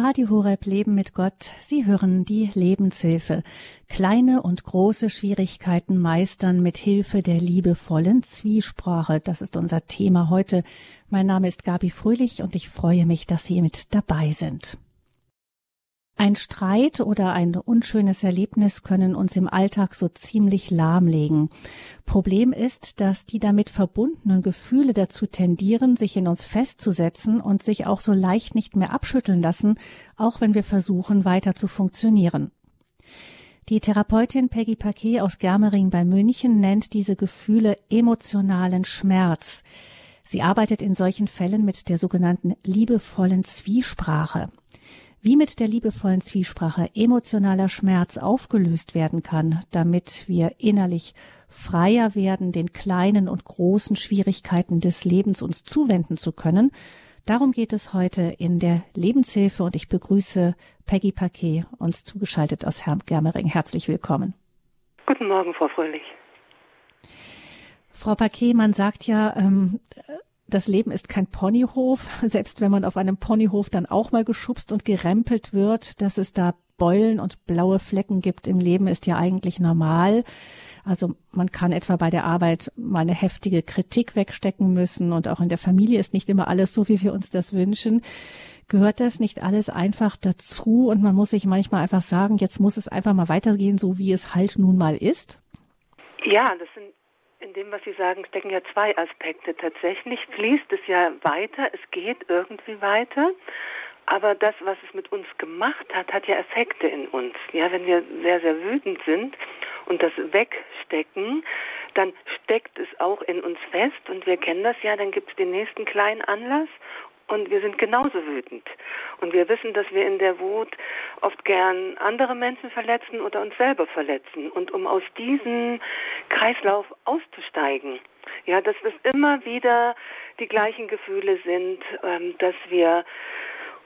Radio Horeb Leben mit Gott. Sie hören die Lebenshilfe. Kleine und große Schwierigkeiten meistern mit Hilfe der liebevollen Zwiesprache. Das ist unser Thema heute. Mein Name ist Gabi Fröhlich und ich freue mich, dass Sie mit dabei sind. Ein Streit oder ein unschönes Erlebnis können uns im Alltag so ziemlich lahmlegen. Problem ist, dass die damit verbundenen Gefühle dazu tendieren, sich in uns festzusetzen und sich auch so leicht nicht mehr abschütteln lassen, auch wenn wir versuchen, weiter zu funktionieren. Die Therapeutin Peggy Paquet aus Germering bei München nennt diese Gefühle emotionalen Schmerz. Sie arbeitet in solchen Fällen mit der sogenannten liebevollen Zwiesprache. Wie mit der liebevollen Zwiesprache emotionaler Schmerz aufgelöst werden kann, damit wir innerlich freier werden, den kleinen und großen Schwierigkeiten des Lebens uns zuwenden zu können, Darum geht es heute in der Lebenshilfe und ich begrüße Peggy Paquet, uns zugeschaltet aus Herrn Germering. Herzlich willkommen. Guten Morgen, Frau Fröhlich. Frau Paquet, man sagt ja, ähm, das Leben ist kein Ponyhof, selbst wenn man auf einem Ponyhof dann auch mal geschubst und gerempelt wird, dass es da Beulen und blaue Flecken gibt im Leben, ist ja eigentlich normal. Also man kann etwa bei der Arbeit mal eine heftige Kritik wegstecken müssen und auch in der Familie ist nicht immer alles so, wie wir uns das wünschen. Gehört das nicht alles einfach dazu und man muss sich manchmal einfach sagen, jetzt muss es einfach mal weitergehen, so wie es halt nun mal ist? Ja, das sind in dem, was Sie sagen, stecken ja zwei Aspekte. Tatsächlich fließt es ja weiter, es geht irgendwie weiter. Aber das, was es mit uns gemacht hat, hat ja Effekte in uns. Ja, wenn wir sehr, sehr wütend sind und das wegstecken, dann steckt es auch in uns fest und wir kennen das ja, dann gibt es den nächsten kleinen Anlass und wir sind genauso wütend. Und wir wissen, dass wir in der Wut oft gern andere Menschen verletzen oder uns selber verletzen. Und um aus diesem Kreislauf auszusteigen, ja, dass es immer wieder die gleichen Gefühle sind, ähm, dass wir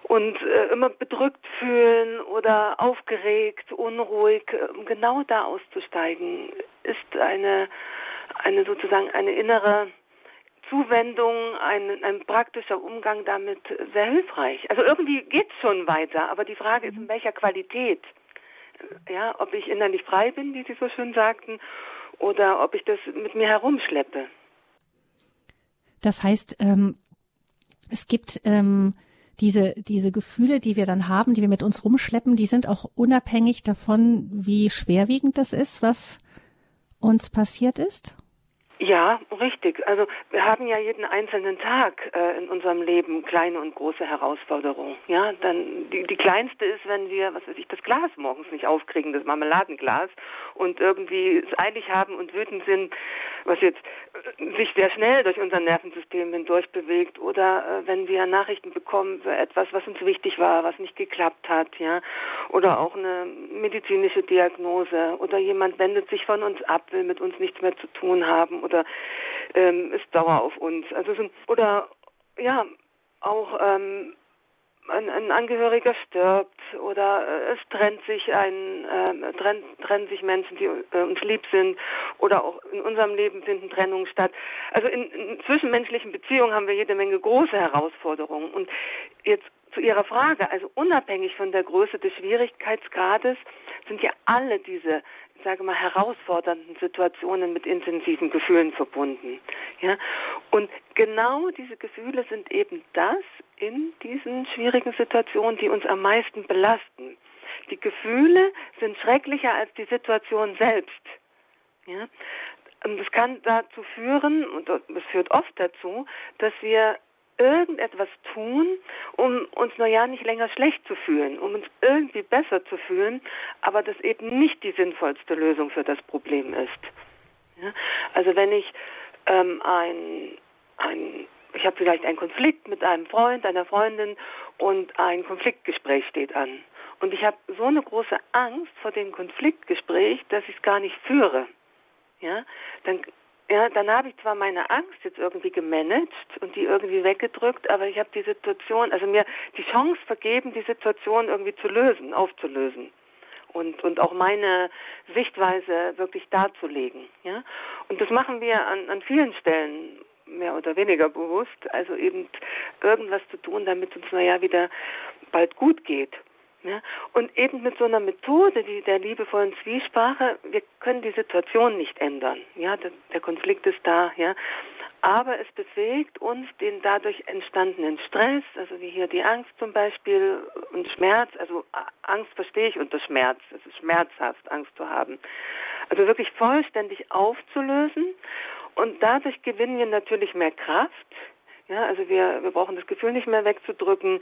uns äh, immer bedrückt fühlen oder aufgeregt, unruhig, äh, genau da auszusteigen, ist eine, eine sozusagen eine innere Zuwendung, ein, ein praktischer Umgang damit sehr hilfreich. Also irgendwie geht es schon weiter, aber die Frage ist, in welcher Qualität. Ja, ob ich innerlich frei bin, wie Sie so schön sagten, oder ob ich das mit mir herumschleppe. Das heißt, ähm, es gibt ähm, diese, diese Gefühle, die wir dann haben, die wir mit uns rumschleppen, die sind auch unabhängig davon, wie schwerwiegend das ist, was uns passiert ist? Ja, richtig. Also wir haben ja jeden einzelnen Tag äh, in unserem Leben kleine und große Herausforderungen. Ja, dann die, die kleinste ist, wenn wir, was weiß ich, das Glas morgens nicht aufkriegen, das Marmeladenglas, und irgendwie es eilig haben und wütend sind, was jetzt äh, sich sehr schnell durch unser Nervensystem hindurch bewegt, oder äh, wenn wir Nachrichten bekommen für etwas, was uns wichtig war, was nicht geklappt hat, ja, oder auch eine medizinische Diagnose, oder jemand wendet sich von uns ab, will mit uns nichts mehr zu tun haben oder ähm, ist sauer auf uns. Also so, oder ja, auch ähm, ein, ein Angehöriger stirbt oder äh, es trennt sich ein äh, trennt, trennen sich Menschen, die äh, uns lieb sind oder auch in unserem Leben finden Trennungen statt. Also in, in zwischenmenschlichen Beziehungen haben wir jede Menge große Herausforderungen und jetzt zu Ihrer Frage, also unabhängig von der Größe des Schwierigkeitsgrades sind ja alle diese sage mal, herausfordernden Situationen mit intensiven Gefühlen verbunden. Ja? Und genau diese Gefühle sind eben das in diesen schwierigen Situationen, die uns am meisten belasten. Die Gefühle sind schrecklicher als die Situation selbst. Ja? Das kann dazu führen, und das führt oft dazu, dass wir irgendetwas tun, um uns ja nicht länger schlecht zu fühlen, um uns irgendwie besser zu fühlen, aber das eben nicht die sinnvollste Lösung für das Problem ist. Ja? Also wenn ich ähm, ein, ein ich habe vielleicht einen Konflikt mit einem Freund, einer Freundin und ein Konfliktgespräch steht an. Und ich habe so eine große Angst vor dem Konfliktgespräch, dass ich es gar nicht führe. Ja, dann ja, dann habe ich zwar meine Angst jetzt irgendwie gemanagt und die irgendwie weggedrückt, aber ich habe die Situation, also mir die Chance vergeben, die Situation irgendwie zu lösen, aufzulösen und und auch meine Sichtweise wirklich darzulegen, ja. Und das machen wir an, an vielen Stellen mehr oder weniger bewusst, also eben irgendwas zu tun, damit es uns naja wieder bald gut geht. Ja, und eben mit so einer Methode wie der liebevollen Zwiesprache, wir können die Situation nicht ändern. Ja, der, der Konflikt ist da, ja. Aber es bewegt uns den dadurch entstandenen Stress, also wie hier die Angst zum Beispiel und Schmerz, also Angst verstehe ich unter Schmerz, es ist schmerzhaft, Angst zu haben. Also wirklich vollständig aufzulösen und dadurch gewinnen wir natürlich mehr Kraft. Ja, also wir, wir brauchen das Gefühl nicht mehr wegzudrücken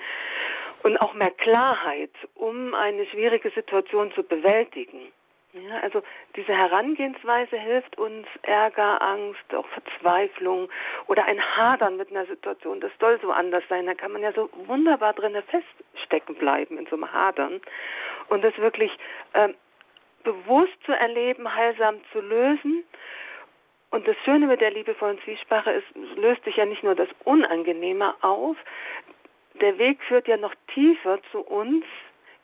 und auch mehr Klarheit, um eine schwierige Situation zu bewältigen. Ja, also diese Herangehensweise hilft uns, Ärger, Angst, auch Verzweiflung oder ein Hadern mit einer Situation, das soll so anders sein. Da kann man ja so wunderbar drinnen feststecken bleiben in so einem Hadern und das wirklich äh, bewusst zu erleben, heilsam zu lösen. Und das Schöne mit der liebevollen Zwiesprache ist, löst sich ja nicht nur das Unangenehme auf, der Weg führt ja noch tiefer zu uns,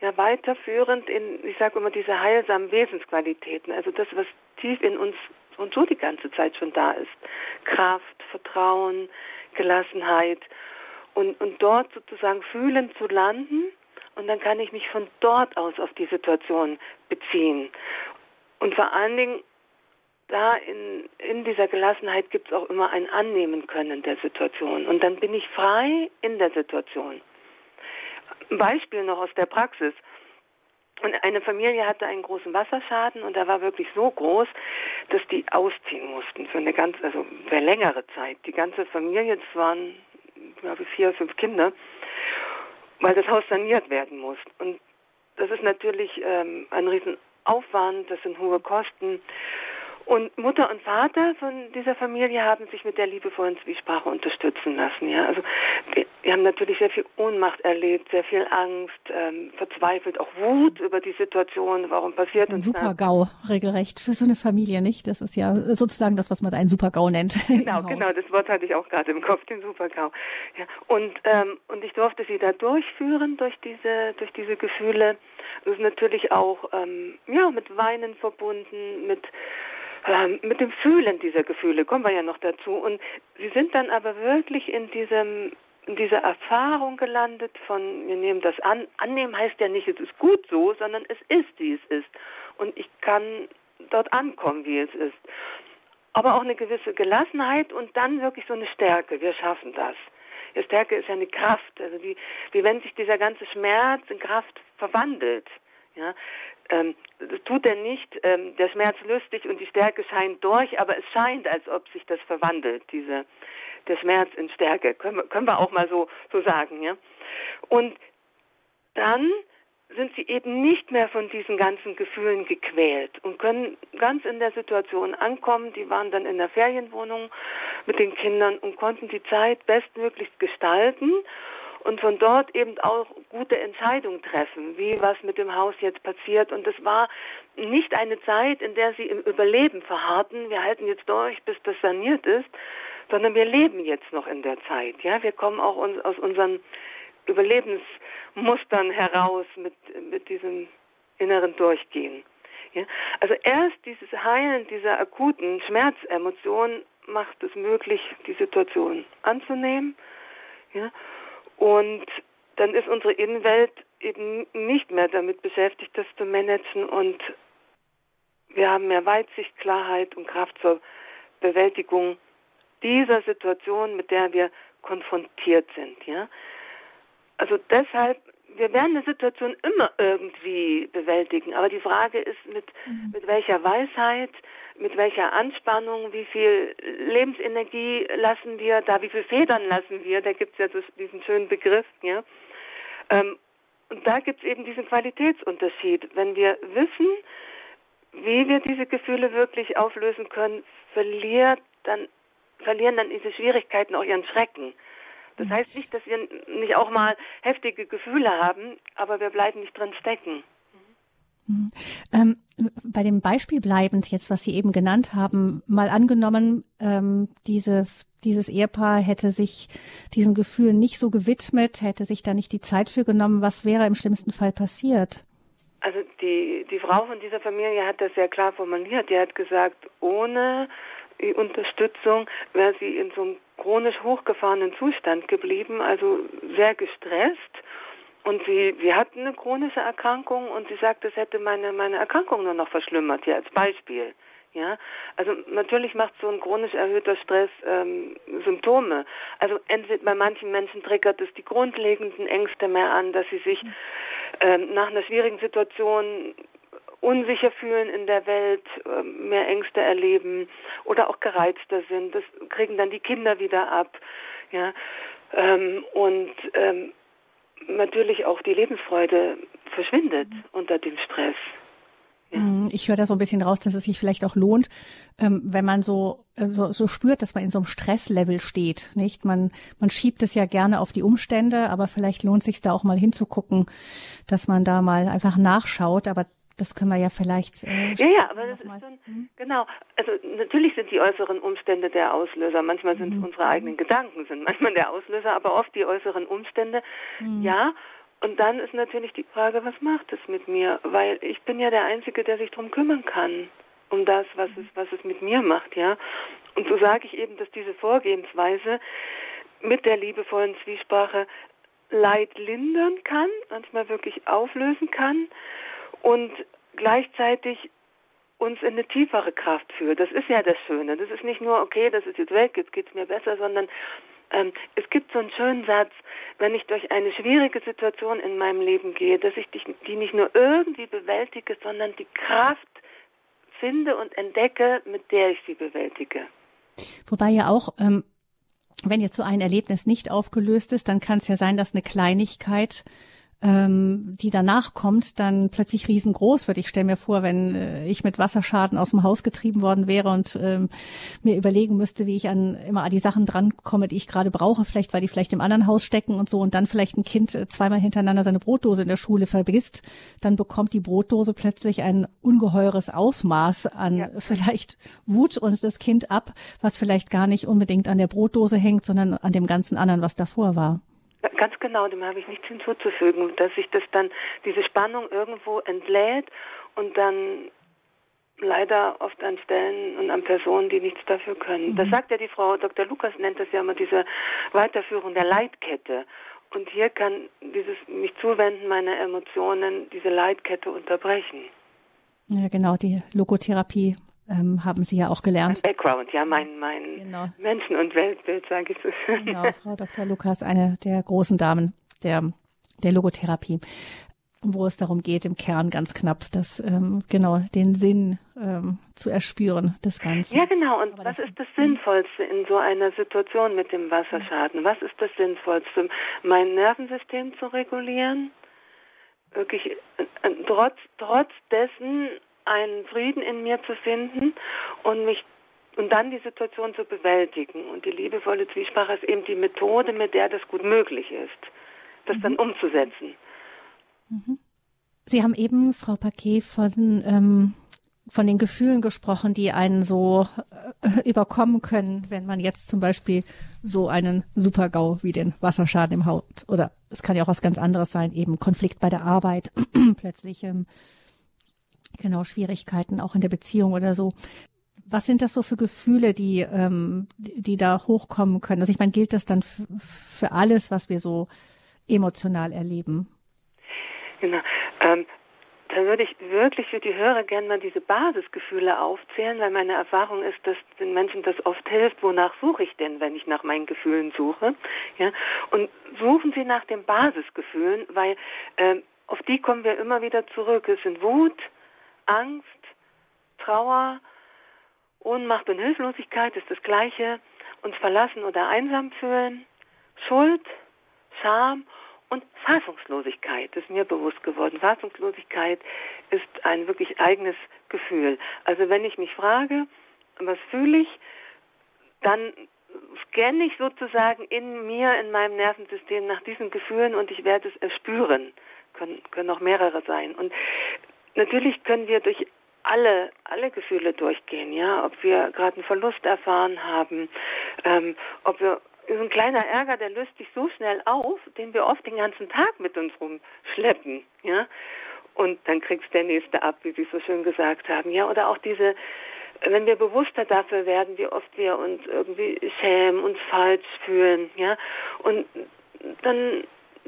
ja weiterführend in, ich sage immer, diese heilsamen Wesensqualitäten, also das, was tief in uns und so die ganze Zeit schon da ist. Kraft, Vertrauen, Gelassenheit und, und dort sozusagen fühlen zu landen und dann kann ich mich von dort aus auf die Situation beziehen. Und vor allen Dingen da in, in dieser Gelassenheit gibt es auch immer ein Annehmen können der Situation. Und dann bin ich frei in der Situation. Ein Beispiel noch aus der Praxis. Und eine Familie hatte einen großen Wasserschaden und der war wirklich so groß, dass die ausziehen mussten für eine ganz, also für längere Zeit. Die ganze Familie, das waren, glaube ich, vier, fünf Kinder, weil das Haus saniert werden muss. Und das ist natürlich ähm, ein Riesenaufwand, das sind hohe Kosten. Und Mutter und Vater von dieser Familie haben sich mit der liebevollen Zwiesprache unterstützen lassen. Ja, also wir, haben natürlich sehr viel Ohnmacht erlebt, sehr viel Angst, ähm, verzweifelt, auch Wut über die Situation. Warum passiert das ist ein Super-GAU regelrecht für so eine Familie, nicht? Das ist ja sozusagen das, was man einen Super-GAU nennt. Genau, genau. Das Wort hatte ich auch gerade im Kopf, den Super-GAU. Ja, und ähm, und ich durfte sie da durchführen durch diese durch diese Gefühle. Das ist natürlich auch ähm, ja mit Weinen verbunden, mit ähm, mit dem Fühlen dieser Gefühle kommen wir ja noch dazu. Und sie sind dann aber wirklich in diesem in dieser Erfahrung gelandet von, wir nehmen das an. Annehmen heißt ja nicht, es ist gut so, sondern es ist, wie es ist. Und ich kann dort ankommen, wie es ist. Aber auch eine gewisse Gelassenheit und dann wirklich so eine Stärke. Wir schaffen das. Die Stärke ist ja eine Kraft, also wie, wie wenn sich dieser ganze Schmerz in Kraft verwandelt. Ja, ähm, das tut er nicht. Ähm, der Schmerz löst sich und die Stärke scheint durch, aber es scheint, als ob sich das verwandelt, diese, der Schmerz in Stärke. Können können wir auch mal so, so sagen, ja. Und dann sind sie eben nicht mehr von diesen ganzen Gefühlen gequält und können ganz in der Situation ankommen. Die waren dann in der Ferienwohnung mit den Kindern und konnten die Zeit bestmöglichst gestalten und von dort eben auch gute Entscheidungen treffen, wie was mit dem Haus jetzt passiert. Und es war nicht eine Zeit, in der sie im Überleben verharrten, wir halten jetzt durch, bis das saniert ist, sondern wir leben jetzt noch in der Zeit. Ja, wir kommen auch uns, aus unseren Überlebensmustern heraus mit, mit diesem inneren Durchgehen. Ja? Also erst dieses Heilen dieser akuten Schmerzemotion macht es möglich, die Situation anzunehmen. Ja? Und dann ist unsere Innenwelt eben nicht mehr damit beschäftigt, das zu managen und wir haben mehr Weitsicht, Klarheit und Kraft zur Bewältigung dieser Situation, mit der wir konfrontiert sind, ja. Also deshalb, wir werden eine Situation immer irgendwie bewältigen, aber die Frage ist, mit, mhm. mit welcher Weisheit, mit welcher Anspannung, wie viel Lebensenergie lassen wir da, wie viel Federn lassen wir, da gibt es ja das, diesen schönen Begriff, ja. Ähm, und da gibt es eben diesen Qualitätsunterschied. Wenn wir wissen, wie wir diese Gefühle wirklich auflösen können, verliert dann, verlieren dann diese Schwierigkeiten auch ihren Schrecken. Das heißt nicht, dass wir nicht auch mal heftige Gefühle haben, aber wir bleiben nicht drin stecken. Mhm. Ähm, bei dem Beispiel bleibend jetzt, was Sie eben genannt haben, mal angenommen, ähm, diese, dieses Ehepaar hätte sich diesen Gefühlen nicht so gewidmet, hätte sich da nicht die Zeit für genommen, was wäre im schlimmsten Fall passiert? Also die, die Frau von dieser Familie hat das sehr klar formuliert. Die hat gesagt, ohne Unterstützung, wäre sie in so einem chronisch hochgefahrenen Zustand geblieben, also sehr gestresst. Und sie, sie hat eine chronische Erkrankung und sie sagt, das hätte meine, meine Erkrankung nur noch verschlimmert, hier als Beispiel. Ja, also natürlich macht so ein chronisch erhöhter Stress ähm, Symptome. Also entweder bei manchen Menschen triggert es die grundlegenden Ängste mehr an, dass sie sich ähm, nach einer schwierigen Situation unsicher fühlen in der Welt, ähm, mehr Ängste erleben oder auch gereizter sind. Das kriegen dann die Kinder wieder ab. Ja, ähm, und ähm, natürlich auch die Lebensfreude verschwindet unter dem Stress. Mhm, ich höre da so ein bisschen raus, dass es sich vielleicht auch lohnt, wenn man so, äh, so, so spürt, dass man in so einem Stresslevel steht, nicht? Man, man schiebt es ja gerne auf die Umstände, aber vielleicht lohnt sich da auch mal hinzugucken, dass man da mal einfach nachschaut, aber das können wir ja vielleicht. Äh, ja, ja, aber das ist ein, mhm. genau. Also natürlich sind die äußeren Umstände der Auslöser. Manchmal sind mhm. unsere eigenen Gedanken sind manchmal der Auslöser, aber oft die äußeren Umstände. Mhm. Ja. Und dann ist natürlich die Frage, was macht es mit mir? Weil ich bin ja der Einzige, der sich drum kümmern kann, um das, was es, was es mit mir macht, ja. Und so sage ich eben, dass diese Vorgehensweise mit der liebevollen Zwiesprache Leid lindern kann, manchmal wirklich auflösen kann und gleichzeitig uns in eine tiefere Kraft führt. Das ist ja das Schöne. Das ist nicht nur, okay, das ist jetzt weg, jetzt geht's mir besser, sondern ähm, es gibt so einen schönen Satz, wenn ich durch eine schwierige Situation in meinem Leben gehe, dass ich die nicht nur irgendwie bewältige, sondern die Kraft finde und entdecke, mit der ich sie bewältige. Wobei ja auch, ähm, wenn jetzt so ein Erlebnis nicht aufgelöst ist, dann kann es ja sein, dass eine Kleinigkeit ähm, die danach kommt, dann plötzlich riesengroß wird. Ich stelle mir vor, wenn äh, ich mit Wasserschaden aus dem Haus getrieben worden wäre und ähm, mir überlegen müsste, wie ich an immer an die Sachen drankomme, die ich gerade brauche, vielleicht weil die vielleicht im anderen Haus stecken und so und dann vielleicht ein Kind äh, zweimal hintereinander seine Brotdose in der Schule vergisst, dann bekommt die Brotdose plötzlich ein ungeheures Ausmaß an ja. vielleicht Wut und das Kind ab, was vielleicht gar nicht unbedingt an der Brotdose hängt, sondern an dem ganzen anderen, was davor war. Ganz genau, dem habe ich nichts hinzuzufügen, dass sich das dann, diese Spannung irgendwo entlädt und dann leider oft an Stellen und an Personen, die nichts dafür können. Mhm. Das sagt ja die Frau Dr. Lukas, nennt das ja immer diese Weiterführung der Leitkette. Und hier kann dieses mich zuwenden meiner Emotionen diese Leitkette unterbrechen. Ja, genau, die Logotherapie ähm, haben Sie ja auch gelernt. Mein Background, ja, mein, mein genau. Menschen- und Weltbild, sage ich so. Genau, Frau Dr. Lukas, eine der großen Damen der, der Logotherapie, wo es darum geht, im Kern ganz knapp, das ähm, genau den Sinn ähm, zu erspüren des Ganzen. Ja, genau. Und Aber was das, ist das Sinnvollste in so einer Situation mit dem Wasserschaden? Was ist das Sinnvollste? Mein Nervensystem zu regulieren? Wirklich äh, trotz, trotz dessen einen Frieden in mir zu finden und mich und dann die Situation zu bewältigen. Und die liebevolle Zwiesprache ist eben die Methode, mit der das gut möglich ist, das mhm. dann umzusetzen. Mhm. Sie haben eben, Frau Paquet, von, ähm, von den Gefühlen gesprochen, die einen so äh, überkommen können, wenn man jetzt zum Beispiel so einen Supergau wie den Wasserschaden im Haut oder es kann ja auch was ganz anderes sein, eben Konflikt bei der Arbeit, plötzlich ähm, Genau, Schwierigkeiten auch in der Beziehung oder so. Was sind das so für Gefühle, die, ähm, die da hochkommen können? Also ich meine, gilt das dann für alles, was wir so emotional erleben? Genau. Ähm, da würde ich wirklich für die Hörer gerne mal diese Basisgefühle aufzählen, weil meine Erfahrung ist, dass den Menschen das oft hilft. Wonach suche ich denn, wenn ich nach meinen Gefühlen suche? Ja, und suchen Sie nach den Basisgefühlen, weil ähm, auf die kommen wir immer wieder zurück. Es sind Wut, Angst, Trauer, Ohnmacht und Hilflosigkeit ist das Gleiche, uns verlassen oder einsam fühlen, Schuld, Scham und Fassungslosigkeit ist mir bewusst geworden. Fassungslosigkeit ist ein wirklich eigenes Gefühl. Also wenn ich mich frage, was fühle ich, dann scanne ich sozusagen in mir, in meinem Nervensystem nach diesen Gefühlen und ich werde es erspüren. Können, können auch mehrere sein. Und natürlich können wir durch alle, alle Gefühle durchgehen, ja, ob wir gerade einen Verlust erfahren haben, ähm, ob wir so ein kleiner Ärger, der löst sich so schnell auf, den wir oft den ganzen Tag mit uns rumschleppen, ja. Und dann kriegst der nächste ab, wie Sie so schön gesagt haben, ja. Oder auch diese wenn wir bewusster dafür werden, wie oft wir uns irgendwie schämen, uns falsch fühlen, ja, und dann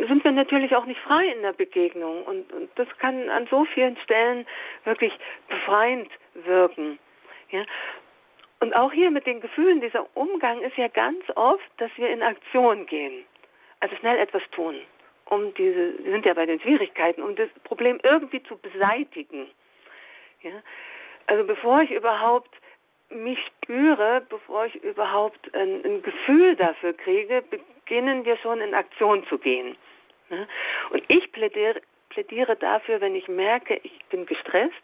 sind wir natürlich auch nicht frei in der Begegnung und, und das kann an so vielen Stellen wirklich befreiend wirken, ja. Und auch hier mit den Gefühlen, dieser Umgang ist ja ganz oft, dass wir in Aktion gehen, also schnell etwas tun, um diese, wir sind ja bei den Schwierigkeiten, um das Problem irgendwie zu beseitigen. Ja? Also bevor ich überhaupt mich spüre, bevor ich überhaupt ein, ein Gefühl dafür kriege, beginnen wir schon in Aktion zu gehen. Ja? Und ich plädiere, plädiere dafür, wenn ich merke, ich bin gestresst,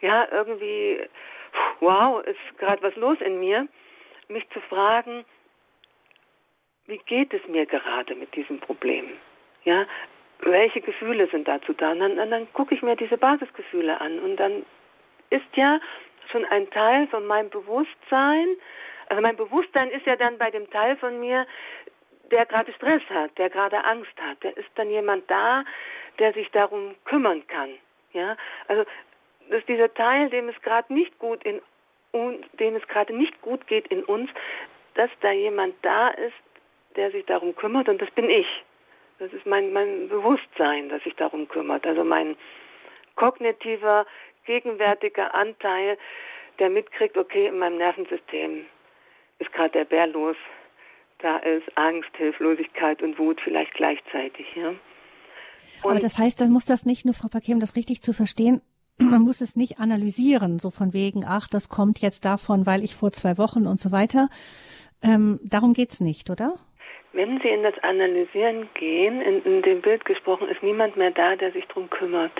ja, irgendwie, wow, ist gerade was los in mir, mich zu fragen, wie geht es mir gerade mit diesem Problem? Ja, welche Gefühle sind dazu da? Und dann, dann gucke ich mir diese Basisgefühle an und dann ist ja schon ein Teil von meinem Bewusstsein, also mein Bewusstsein ist ja dann bei dem Teil von mir, der gerade Stress hat, der gerade Angst hat. Der ist dann jemand da, der sich darum kümmern kann. Ja, also das ist dieser Teil, dem es gerade nicht gut in und dem es gerade nicht gut geht in uns, dass da jemand da ist, der sich darum kümmert und das bin ich. Das ist mein, mein Bewusstsein, das sich darum kümmert. Also mein kognitiver, gegenwärtiger Anteil, der mitkriegt, okay, in meinem Nervensystem ist gerade der Bär los. Da ist Angst, Hilflosigkeit und Wut vielleicht gleichzeitig. Ja? Aber das heißt, dann muss das nicht nur, Frau Paquet, um das richtig zu verstehen, man muss es nicht analysieren, so von wegen, ach, das kommt jetzt davon, weil ich vor zwei Wochen und so weiter. Ähm, darum geht's nicht, oder? Wenn Sie in das Analysieren gehen, in, in dem Bild gesprochen, ist niemand mehr da, der sich darum kümmert.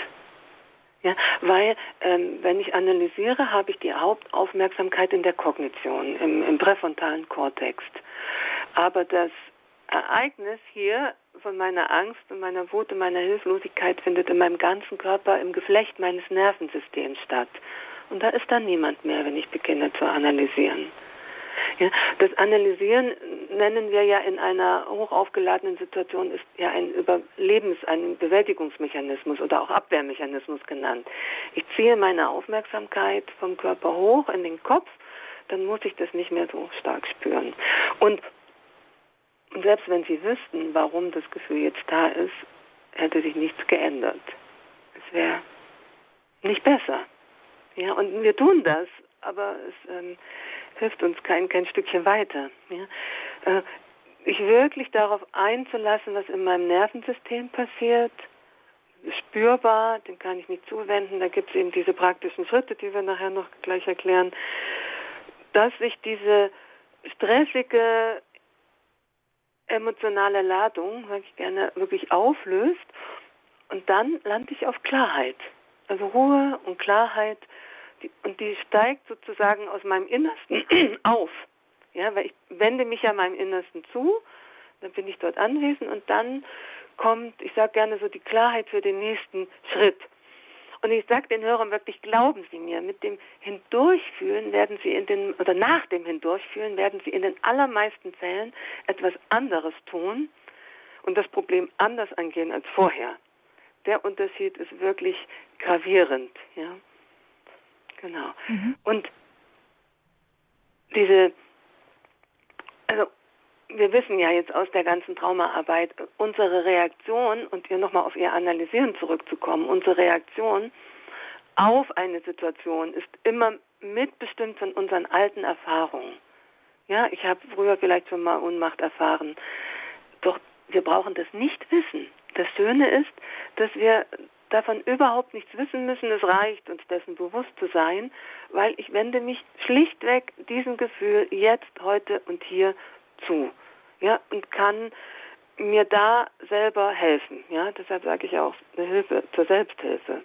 Ja, weil ähm, wenn ich analysiere, habe ich die Hauptaufmerksamkeit in der Kognition, im, im präfrontalen Kortex. Aber das Ereignis hier von meiner Angst und meiner Wut und meiner Hilflosigkeit findet in meinem ganzen Körper im Geflecht meines Nervensystems statt. Und da ist dann niemand mehr, wenn ich beginne zu analysieren. Ja, das Analysieren nennen wir ja in einer hochaufgeladenen Situation ist ja ein Überlebens-, ein Bewältigungsmechanismus oder auch Abwehrmechanismus genannt. Ich ziehe meine Aufmerksamkeit vom Körper hoch in den Kopf, dann muss ich das nicht mehr so stark spüren. Und selbst wenn Sie wüssten, warum das Gefühl jetzt da ist, hätte sich nichts geändert. Es wäre nicht besser. Ja, und wir tun das, aber es ähm, hilft uns kein, kein Stückchen weiter. Ja? Äh, sich wirklich darauf einzulassen, was in meinem Nervensystem passiert, spürbar, dem kann ich mich zuwenden. Da gibt es eben diese praktischen Schritte, die wir nachher noch gleich erklären, dass sich diese stressige emotionale Ladung, sage ich gerne, wirklich auflöst und dann lande ich auf Klarheit. Also Ruhe und Klarheit die, und die steigt sozusagen aus meinem Innersten auf. Ja, weil ich wende mich ja meinem Innersten zu, dann bin ich dort anwesend und dann kommt, ich sage gerne so die Klarheit für den nächsten Schritt. Und ich sage den Hörern wirklich, glauben Sie mir, mit dem Hindurchfühlen werden Sie in den, oder nach dem Hindurchfühlen werden Sie in den allermeisten Fällen etwas anderes tun und das Problem anders angehen als vorher. Der Unterschied ist wirklich gravierend, ja. Genau. Mhm. Und diese, wir wissen ja jetzt aus der ganzen Traumaarbeit, unsere Reaktion, und ihr nochmal auf ihr Analysieren zurückzukommen, unsere Reaktion auf eine Situation ist immer mitbestimmt von unseren alten Erfahrungen. Ja, ich habe früher vielleicht schon mal Unmacht erfahren. Doch wir brauchen das nicht wissen. Das Schöne ist, dass wir davon überhaupt nichts wissen müssen. Es reicht, uns dessen bewusst zu sein, weil ich wende mich schlichtweg diesem Gefühl jetzt, heute und hier zu. Ja, und kann mir da selber helfen. Ja, deshalb sage ich auch eine Hilfe zur Selbsthilfe.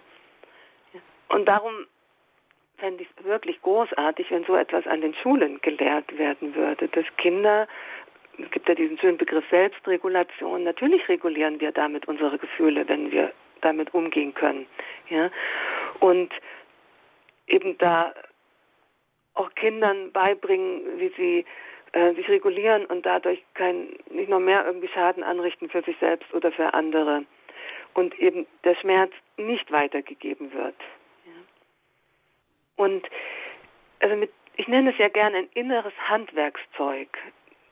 Und darum fände ich es wirklich großartig, wenn so etwas an den Schulen gelehrt werden würde, dass Kinder es gibt ja diesen schönen Begriff Selbstregulation. Natürlich regulieren wir damit unsere Gefühle, wenn wir damit umgehen können. Ja? Und eben da auch Kindern beibringen, wie sie äh, sich regulieren und dadurch kein, nicht noch mehr irgendwie Schaden anrichten für sich selbst oder für andere. Und eben der Schmerz nicht weitergegeben wird. Ja? Und also mit, ich nenne es ja gerne ein inneres Handwerkszeug,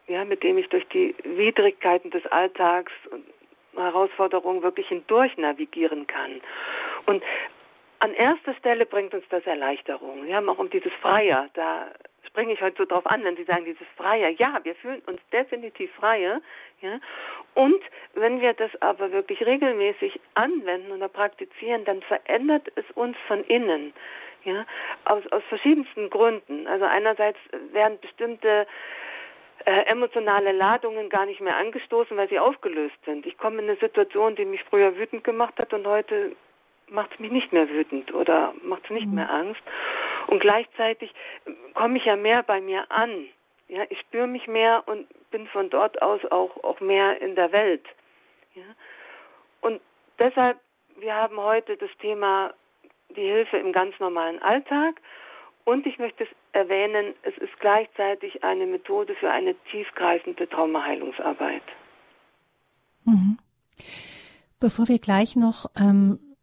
ja, mit dem ich durch die Widrigkeiten des Alltags und Herausforderungen wirklich hindurch navigieren kann. Und an erster Stelle bringt uns das Erleichterung. Wir haben auch um dieses Freier, da springe ich heute so drauf an, wenn Sie sagen, dieses Freier. Ja, wir fühlen uns definitiv freier. Ja? Und wenn wir das aber wirklich regelmäßig anwenden oder praktizieren, dann verändert es uns von innen. Ja? Aus, aus verschiedensten Gründen. Also einerseits werden bestimmte äh, emotionale Ladungen gar nicht mehr angestoßen, weil sie aufgelöst sind. Ich komme in eine Situation, die mich früher wütend gemacht hat und heute macht es mich nicht mehr wütend oder macht es nicht mhm. mehr Angst. Und gleichzeitig komme ich ja mehr bei mir an. Ja, ich spüre mich mehr und bin von dort aus auch, auch mehr in der Welt. Ja. Und deshalb, wir haben heute das Thema die Hilfe im ganz normalen Alltag. Und ich möchte es erwähnen, es ist gleichzeitig eine Methode für eine tiefgreifende Traumaheilungsarbeit. Mhm. Bevor wir gleich noch ähm,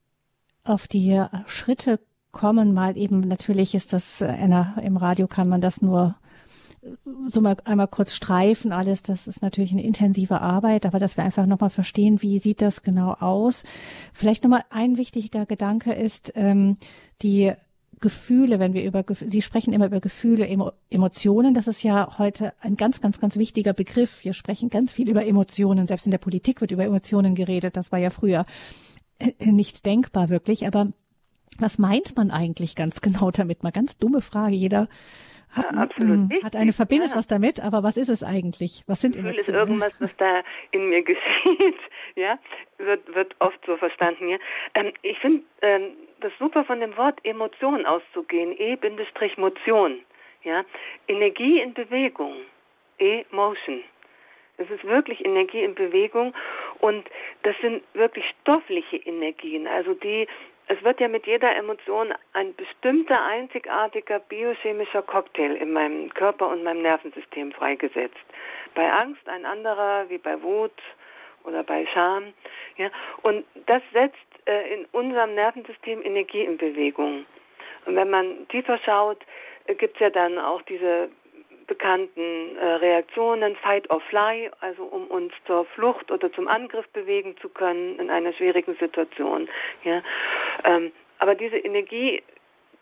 auf die Schritte kommen, mal eben, natürlich ist das einer, im Radio kann man das nur so mal einmal kurz streifen alles, das ist natürlich eine intensive Arbeit, aber dass wir einfach nochmal verstehen, wie sieht das genau aus. Vielleicht nochmal ein wichtiger Gedanke ist, ähm, die Gefühle, wenn wir über, Sie sprechen immer über Gefühle, Emotionen, das ist ja heute ein ganz, ganz, ganz wichtiger Begriff. Wir sprechen ganz viel über Emotionen. Selbst in der Politik wird über Emotionen geredet. Das war ja früher äh, nicht denkbar wirklich. Aber was meint man eigentlich ganz genau damit? Mal ganz dumme Frage. Jeder hat, ja, absolut hat eine verbindet ja. was damit, aber was ist es eigentlich? Was sind Emotionen? ist irgendwas, was da in mir geschieht. Ja, wird wird oft so verstanden. Ja, ähm, ich finde ähm, das super von dem Wort Emotion auszugehen. E-Motion. Ja, Energie in Bewegung. E-Motion. Es ist wirklich Energie in Bewegung und das sind wirklich stoffliche Energien, also die es wird ja mit jeder Emotion ein bestimmter einzigartiger biochemischer Cocktail in meinem Körper und meinem Nervensystem freigesetzt. Bei Angst ein anderer, wie bei Wut oder bei Scham. Ja, und das setzt äh, in unserem Nervensystem Energie in Bewegung. Und wenn man tiefer schaut, äh, gibt es ja dann auch diese bekannten äh, Reaktionen, Fight or Fly, also um uns zur Flucht oder zum Angriff bewegen zu können in einer schwierigen Situation. Ja. Ähm, aber diese Energie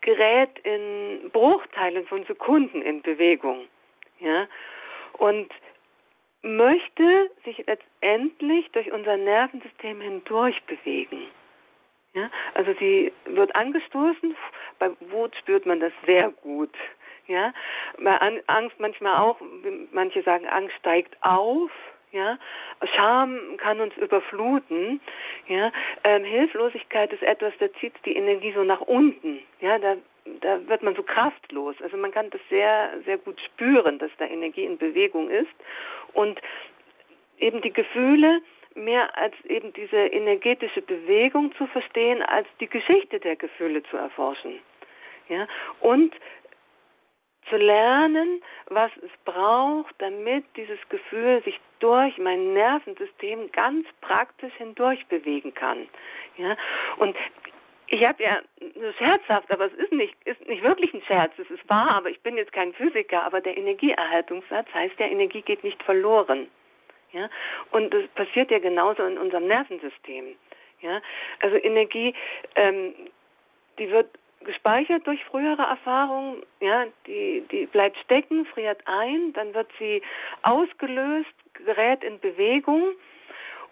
gerät in Bruchteilen von Sekunden in Bewegung. Ja. Und möchte sich letztendlich durch unser Nervensystem hindurch bewegen. Ja, also sie wird angestoßen, bei Wut spürt man das sehr gut. Ja, Angst manchmal auch, manche sagen, Angst steigt auf. Ja, Scham kann uns überfluten. Ja, ähm, Hilflosigkeit ist etwas, da zieht die Energie so nach unten. Ja, da da wird man so kraftlos. Also man kann das sehr sehr gut spüren, dass da Energie in Bewegung ist und eben die Gefühle mehr als eben diese energetische Bewegung zu verstehen, als die Geschichte der Gefühle zu erforschen. Ja, und zu lernen, was es braucht, damit dieses Gefühl sich durch mein Nervensystem ganz praktisch hindurch bewegen kann. Ja, und ich habe ja so scherzhaft, aber es ist nicht, ist nicht wirklich ein Scherz, es ist wahr, aber ich bin jetzt kein Physiker, aber der Energieerhaltungssatz heißt ja, Energie geht nicht verloren. Ja, und das passiert ja genauso in unserem Nervensystem. Ja, also Energie, ähm, die wird gespeichert durch frühere Erfahrungen, ja, die, die bleibt stecken, friert ein, dann wird sie ausgelöst, gerät in Bewegung.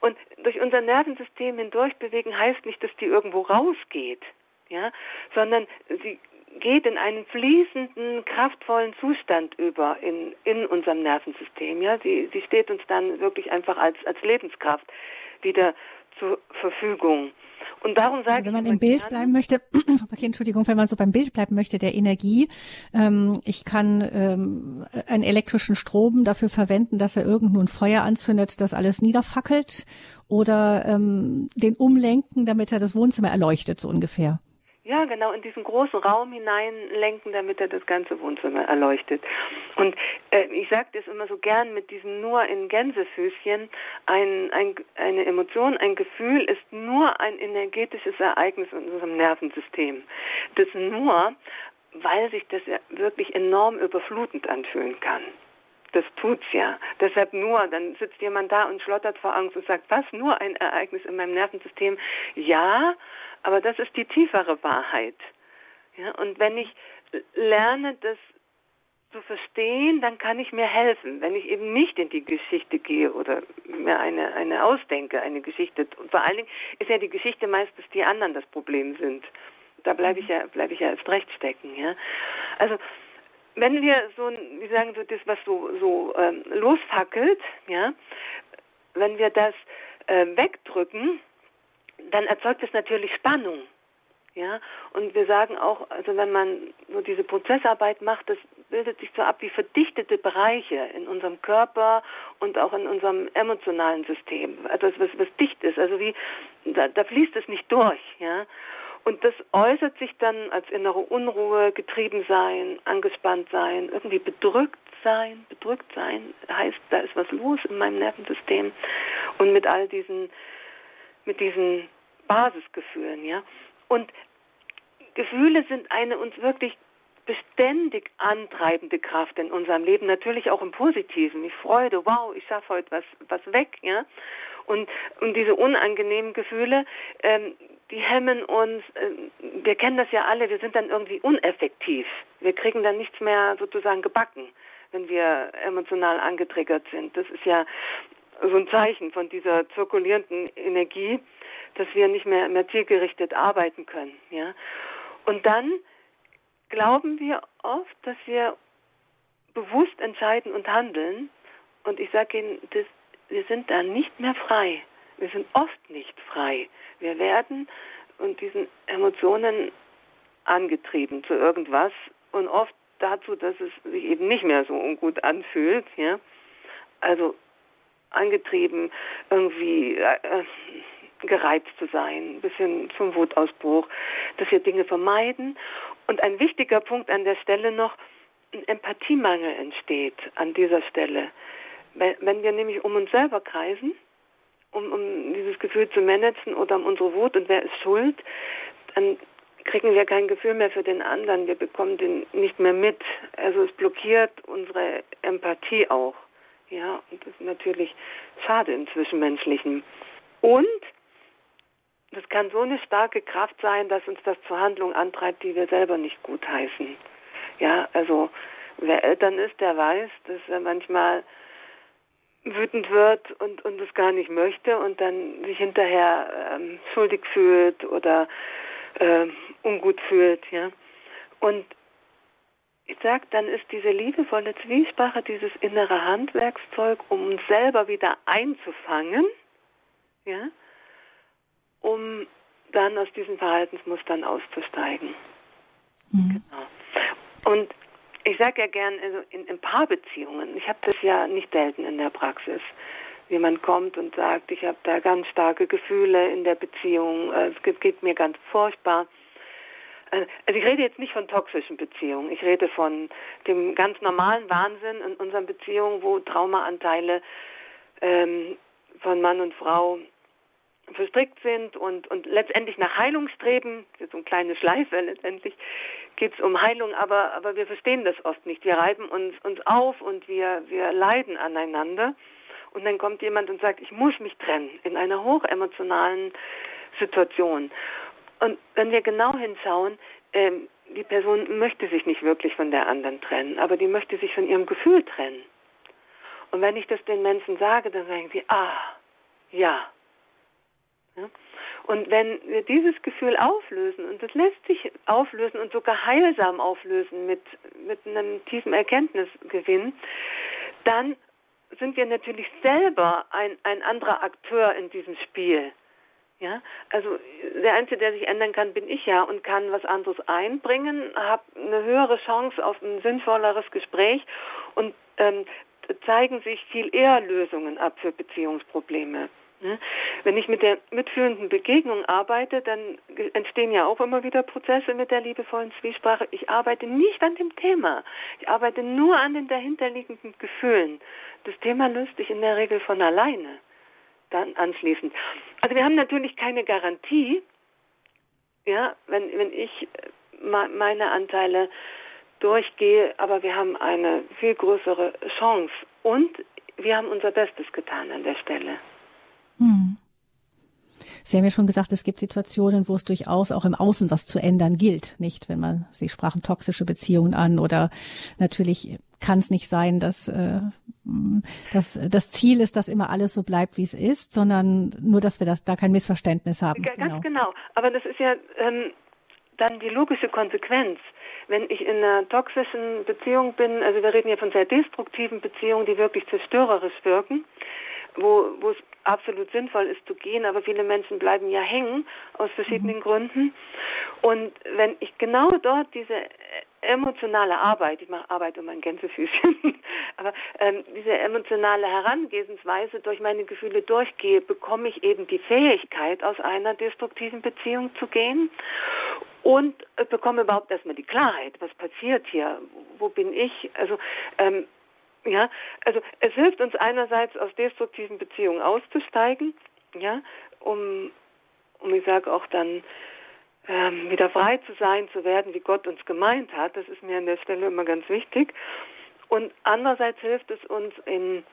Und durch unser Nervensystem hindurch bewegen heißt nicht, dass die irgendwo rausgeht, ja, sondern sie geht in einen fließenden, kraftvollen Zustand über in, in unserem Nervensystem, ja, sie, sie steht uns dann wirklich einfach als, als Lebenskraft wieder zur Verfügung. Und darum sage also wenn man im Bild bleiben möchte, okay, Entschuldigung, wenn man so beim Bild bleiben möchte, der Energie, ähm, ich kann ähm, einen elektrischen Strom dafür verwenden, dass er irgendwo ein Feuer anzündet, das alles niederfackelt, oder ähm, den umlenken, damit er das Wohnzimmer erleuchtet, so ungefähr. Ja, genau, in diesen großen Raum hineinlenken, damit er das ganze Wohnzimmer erleuchtet. Und äh, ich sage das immer so gern mit diesem nur in Gänsefüßchen, ein, ein, eine Emotion, ein Gefühl ist nur ein energetisches Ereignis in unserem Nervensystem. Das nur weil sich das ja wirklich enorm überflutend anfühlen kann. Das tut's ja. Deshalb nur, dann sitzt jemand da und schlottert vor Angst und sagt, was, nur ein Ereignis in meinem Nervensystem? Ja, aber das ist die tiefere Wahrheit. Ja, und wenn ich lerne, das zu verstehen, dann kann ich mir helfen, wenn ich eben nicht in die Geschichte gehe oder mir eine, eine ausdenke, eine Geschichte. Und vor allen Dingen ist ja die Geschichte meistens die anderen das Problem sind. Da bleibe ich ja, bleibe ich ja erst recht stecken, ja. Also, wenn wir so, wie sagen wir, das, was so, so ähm, losfackelt, ja, wenn wir das äh, wegdrücken, dann erzeugt es natürlich Spannung. Ja, und wir sagen auch, also wenn man so diese Prozessarbeit macht, das bildet sich so ab wie verdichtete Bereiche in unserem Körper und auch in unserem emotionalen System. Etwas, was, was dicht ist, also wie, da, da fließt es nicht durch, ja. Und das äußert sich dann als innere Unruhe, getrieben sein, angespannt sein, irgendwie bedrückt sein. Bedrückt sein heißt, da ist was los in meinem Nervensystem. Und mit all diesen, mit diesen Basisgefühlen, ja. Und Gefühle sind eine uns wirklich beständig antreibende Kraft in unserem Leben, natürlich auch im Positiven, wie Freude, wow, ich schaffe heute was, was weg, ja. Und, und diese unangenehmen Gefühle, ähm, die hemmen uns, äh, wir kennen das ja alle, wir sind dann irgendwie uneffektiv. Wir kriegen dann nichts mehr sozusagen gebacken, wenn wir emotional angetriggert sind. Das ist ja so ein Zeichen von dieser zirkulierenden Energie, dass wir nicht mehr, mehr zielgerichtet arbeiten können. Ja? Und dann glauben wir oft, dass wir bewusst entscheiden und handeln. Und ich sage Ihnen, das, wir sind da nicht mehr frei. Wir sind oft nicht frei. Wir werden und diesen Emotionen angetrieben zu irgendwas und oft dazu, dass es sich eben nicht mehr so ungut anfühlt. Ja? Also angetrieben, irgendwie äh, gereizt zu sein, bis hin zum Wutausbruch, dass wir Dinge vermeiden. Und ein wichtiger Punkt an der Stelle noch, ein Empathiemangel entsteht an dieser Stelle. Wenn wir nämlich um uns selber kreisen, um, um dieses Gefühl zu managen oder um unsere Wut und wer ist schuld, dann kriegen wir kein Gefühl mehr für den anderen. Wir bekommen den nicht mehr mit. Also es blockiert unsere Empathie auch. Ja, und das ist natürlich schade im Zwischenmenschlichen. Und das kann so eine starke Kraft sein, dass uns das zur Handlung antreibt, die wir selber nicht gut heißen. Ja, also wer Eltern ist, der weiß, dass er manchmal wütend wird und, und es gar nicht möchte und dann sich hinterher ähm, schuldig fühlt oder äh, ungut fühlt, ja. Und ich sag, dann ist diese liebevolle Zwiesprache dieses innere Handwerkszeug, um uns selber wieder einzufangen, ja, um dann aus diesen Verhaltensmustern auszusteigen. Mhm. Genau. Und ich sage ja gern, also in, in Paarbeziehungen, ich habe das ja nicht selten in der Praxis, jemand kommt und sagt, ich habe da ganz starke Gefühle in der Beziehung, äh, es geht, geht mir ganz furchtbar. Äh, also ich rede jetzt nicht von toxischen Beziehungen, ich rede von dem ganz normalen Wahnsinn in unseren Beziehungen, wo Traumaanteile ähm, von Mann und Frau verstrickt sind und, und letztendlich nach Heilung streben, das ist so eine kleine Schleife letztendlich, geht es um Heilung, aber, aber wir verstehen das oft nicht. Wir reiben uns, uns auf und wir, wir leiden aneinander. Und dann kommt jemand und sagt, ich muss mich trennen in einer hochemotionalen Situation. Und wenn wir genau hinschauen, ähm, die Person möchte sich nicht wirklich von der anderen trennen, aber die möchte sich von ihrem Gefühl trennen. Und wenn ich das den Menschen sage, dann sagen sie, ah, ja, ja? Und wenn wir dieses Gefühl auflösen, und das lässt sich auflösen und sogar heilsam auflösen mit, mit einem tiefen Erkenntnisgewinn, dann sind wir natürlich selber ein, ein anderer Akteur in diesem Spiel. Ja, also der Einzige, der sich ändern kann, bin ich ja und kann was anderes einbringen, habe eine höhere Chance auf ein sinnvolleres Gespräch und ähm, zeigen sich viel eher Lösungen ab für Beziehungsprobleme. Wenn ich mit der mitführenden Begegnung arbeite, dann entstehen ja auch immer wieder Prozesse mit der liebevollen Zwiesprache. Ich arbeite nicht an dem Thema. Ich arbeite nur an den dahinterliegenden Gefühlen. Das Thema löst sich in der Regel von alleine dann anschließend. Also wir haben natürlich keine Garantie, ja, wenn, wenn ich meine Anteile durchgehe, aber wir haben eine viel größere Chance und wir haben unser Bestes getan an der Stelle. Hm. Sie haben ja schon gesagt, es gibt Situationen, wo es durchaus auch im Außen was zu ändern gilt, nicht? Wenn man, Sie sprachen toxische Beziehungen an oder natürlich kann es nicht sein, dass, äh, dass das Ziel ist, dass immer alles so bleibt, wie es ist, sondern nur, dass wir das da kein Missverständnis haben. Ganz genau. genau. Aber das ist ja ähm, dann die logische Konsequenz wenn ich in einer toxischen Beziehung bin, also wir reden ja von sehr destruktiven Beziehungen, die wirklich zerstörerisch wirken, wo, wo es absolut sinnvoll ist zu gehen, aber viele Menschen bleiben ja hängen aus verschiedenen mhm. Gründen. Und wenn ich genau dort diese emotionale Arbeit, ich mache Arbeit um mein Gänsefüßchen, aber ähm, diese emotionale Herangehensweise durch meine Gefühle durchgehe, bekomme ich eben die Fähigkeit, aus einer destruktiven Beziehung zu gehen und bekomme überhaupt erstmal die Klarheit, was passiert hier, wo bin ich, also ähm, ja, also es hilft uns einerseits aus destruktiven Beziehungen auszusteigen, ja, um, um ich sage auch dann ähm, wieder frei zu sein, zu werden, wie Gott uns gemeint hat. Das ist mir an der Stelle immer ganz wichtig. Und andererseits hilft es uns in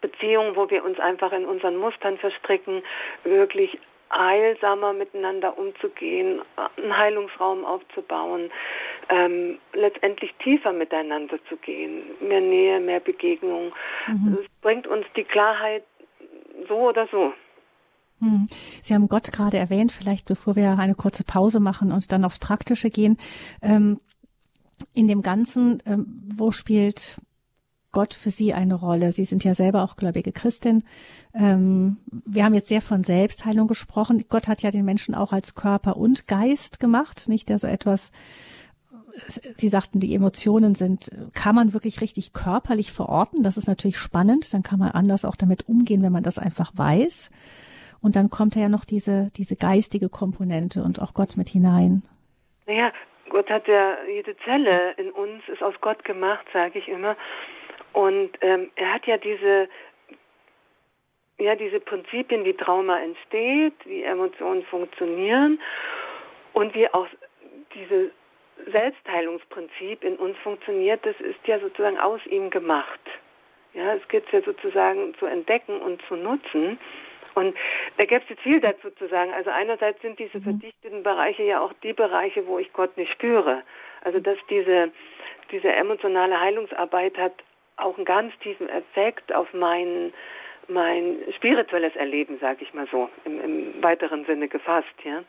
Beziehungen, wo wir uns einfach in unseren Mustern verstricken, wirklich heilsamer miteinander umzugehen, einen Heilungsraum aufzubauen, ähm, letztendlich tiefer miteinander zu gehen, mehr Nähe, mehr Begegnung. Mhm. Es bringt uns die Klarheit so oder so. Mhm. Sie haben Gott gerade erwähnt, vielleicht bevor wir eine kurze Pause machen und dann aufs Praktische gehen. Ähm, in dem Ganzen, ähm, wo spielt Gott für Sie eine Rolle? Sie sind ja selber auch gläubige Christin. Ähm, wir haben jetzt sehr von Selbstheilung gesprochen. Gott hat ja den Menschen auch als Körper und Geist gemacht, nicht der so etwas Sie sagten, die Emotionen sind, kann man wirklich richtig körperlich verorten? Das ist natürlich spannend. Dann kann man anders auch damit umgehen, wenn man das einfach weiß. Und dann kommt ja noch diese, diese geistige Komponente und auch Gott mit hinein. Naja, Gott hat ja jede Zelle in uns ist aus Gott gemacht, sage ich immer. Und ähm, er hat ja diese, ja, diese Prinzipien, wie Trauma entsteht, wie Emotionen funktionieren und wie auch dieses Selbstheilungsprinzip in uns funktioniert, das ist ja sozusagen aus ihm gemacht. Ja, es gilt ja sozusagen zu entdecken und zu nutzen. Und da gäbe es jetzt viel dazu zu sagen. Also einerseits sind diese mhm. verdichteten Bereiche ja auch die Bereiche, wo ich Gott nicht spüre. Also dass diese, diese emotionale Heilungsarbeit hat auch einen ganz tiefen Effekt auf mein, mein spirituelles Erleben, sage ich mal so, im, im weiteren Sinne gefasst, ja.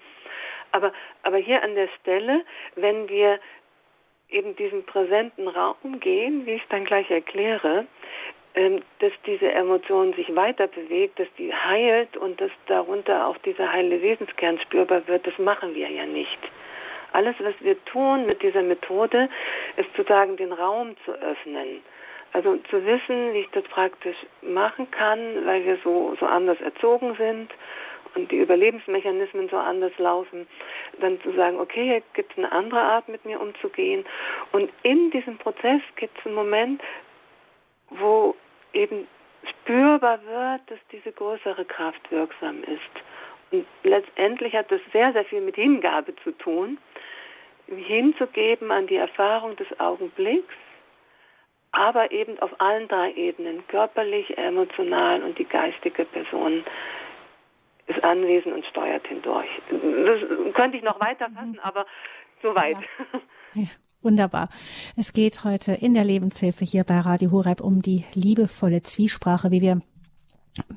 Aber, aber hier an der Stelle, wenn wir eben diesen präsenten Raum gehen, wie ich es dann gleich erkläre, ähm, dass diese Emotion sich weiter bewegt, dass die heilt und dass darunter auch dieser heile Wesenskern spürbar wird, das machen wir ja nicht. Alles, was wir tun mit dieser Methode, ist sozusagen den Raum zu öffnen also zu wissen, wie ich das praktisch machen kann, weil wir so, so anders erzogen sind und die Überlebensmechanismen so anders laufen, dann zu sagen, okay, hier gibt es eine andere Art, mit mir umzugehen. Und in diesem Prozess gibt es einen Moment, wo eben spürbar wird, dass diese größere Kraft wirksam ist. Und letztendlich hat das sehr, sehr viel mit Hingabe zu tun, hinzugeben an die Erfahrung des Augenblicks aber eben auf allen drei Ebenen, körperlich, emotional und die geistige Person ist anwesend und steuert hindurch. Das könnte ich noch weiter fassen, mhm. aber soweit. Ja. Ja, wunderbar. Es geht heute in der Lebenshilfe hier bei Radio Horeb um die liebevolle Zwiesprache, wie wir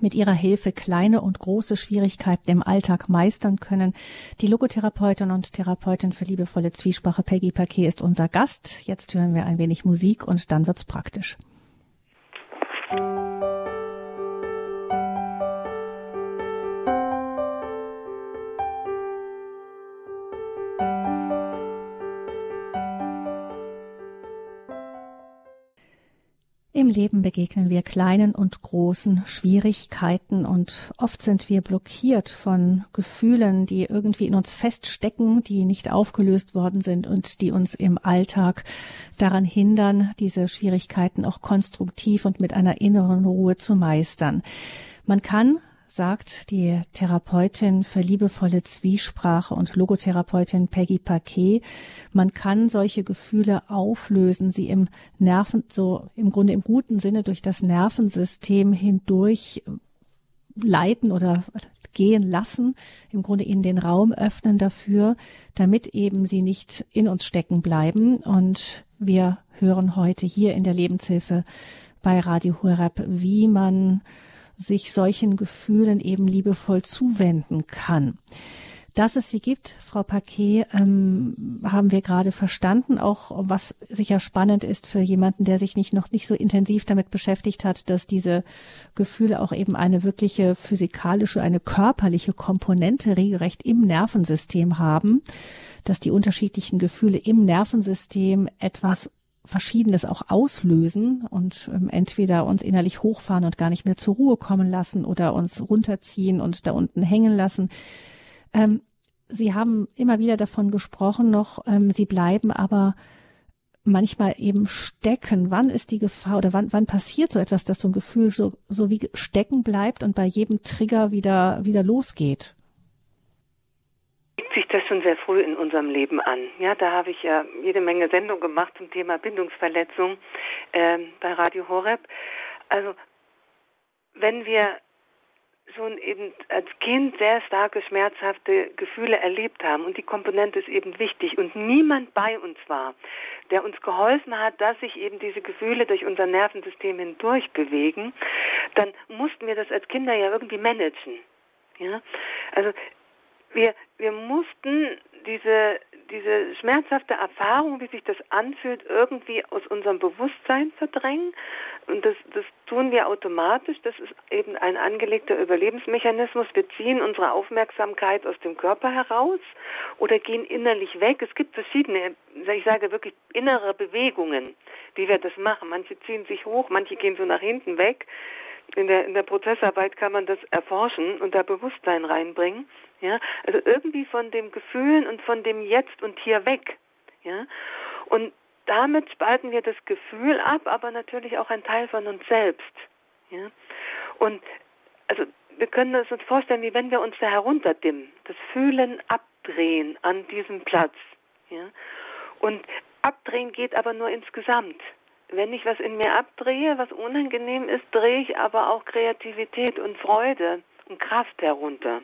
mit ihrer Hilfe kleine und große Schwierigkeiten im Alltag meistern können. Die Logotherapeutin und Therapeutin für liebevolle Zwiesprache Peggy Paquet ist unser Gast. Jetzt hören wir ein wenig Musik und dann wird's praktisch. Im Leben begegnen wir kleinen und großen Schwierigkeiten und oft sind wir blockiert von Gefühlen, die irgendwie in uns feststecken, die nicht aufgelöst worden sind und die uns im Alltag daran hindern, diese Schwierigkeiten auch konstruktiv und mit einer inneren Ruhe zu meistern. Man kann sagt die Therapeutin für liebevolle Zwiesprache und Logotherapeutin Peggy Paquet. Man kann solche Gefühle auflösen, sie im Nerven, so im Grunde im guten Sinne durch das Nervensystem hindurch leiten oder gehen lassen, im Grunde ihnen den Raum öffnen dafür, damit eben sie nicht in uns stecken bleiben. Und wir hören heute hier in der Lebenshilfe bei Radio Horeb, wie man sich solchen Gefühlen eben liebevoll zuwenden kann. Dass es sie gibt, Frau Paquet, ähm, haben wir gerade verstanden, auch was sicher spannend ist für jemanden, der sich nicht noch nicht so intensiv damit beschäftigt hat, dass diese Gefühle auch eben eine wirkliche physikalische, eine körperliche Komponente regelrecht im Nervensystem haben, dass die unterschiedlichen Gefühle im Nervensystem etwas Verschiedenes auch auslösen und ähm, entweder uns innerlich hochfahren und gar nicht mehr zur Ruhe kommen lassen oder uns runterziehen und da unten hängen lassen. Ähm, Sie haben immer wieder davon gesprochen, noch ähm, Sie bleiben aber manchmal eben stecken. Wann ist die Gefahr oder wann, wann passiert so etwas, dass so ein Gefühl so, so wie stecken bleibt und bei jedem Trigger wieder wieder losgeht? Sich das schon sehr früh in unserem Leben an. Ja, da habe ich ja jede Menge Sendungen gemacht zum Thema Bindungsverletzung äh, bei Radio Horeb. Also wenn wir schon eben als Kind sehr starke schmerzhafte Gefühle erlebt haben und die Komponente ist eben wichtig und niemand bei uns war, der uns geholfen hat, dass sich eben diese Gefühle durch unser Nervensystem hindurch bewegen, dann mussten wir das als Kinder ja irgendwie managen. Ja, also wir, wir mussten diese, diese schmerzhafte Erfahrung, wie sich das anfühlt, irgendwie aus unserem Bewusstsein verdrängen. Und das, das tun wir automatisch. Das ist eben ein angelegter Überlebensmechanismus. Wir ziehen unsere Aufmerksamkeit aus dem Körper heraus oder gehen innerlich weg. Es gibt verschiedene, ich sage wirklich innere Bewegungen, wie wir das machen. Manche ziehen sich hoch, manche gehen so nach hinten weg in der, in der Prozessarbeit kann man das erforschen und da Bewusstsein reinbringen. Ja, also irgendwie von dem Gefühlen und von dem Jetzt und Hier weg. Ja, und damit spalten wir das Gefühl ab, aber natürlich auch ein Teil von uns selbst. Ja, und also wir können es uns vorstellen, wie wenn wir uns da herunterdimmen, das Fühlen abdrehen an diesem Platz. Ja, und abdrehen geht aber nur insgesamt wenn ich was in mir abdrehe, was unangenehm ist, drehe ich aber auch Kreativität und Freude und Kraft herunter.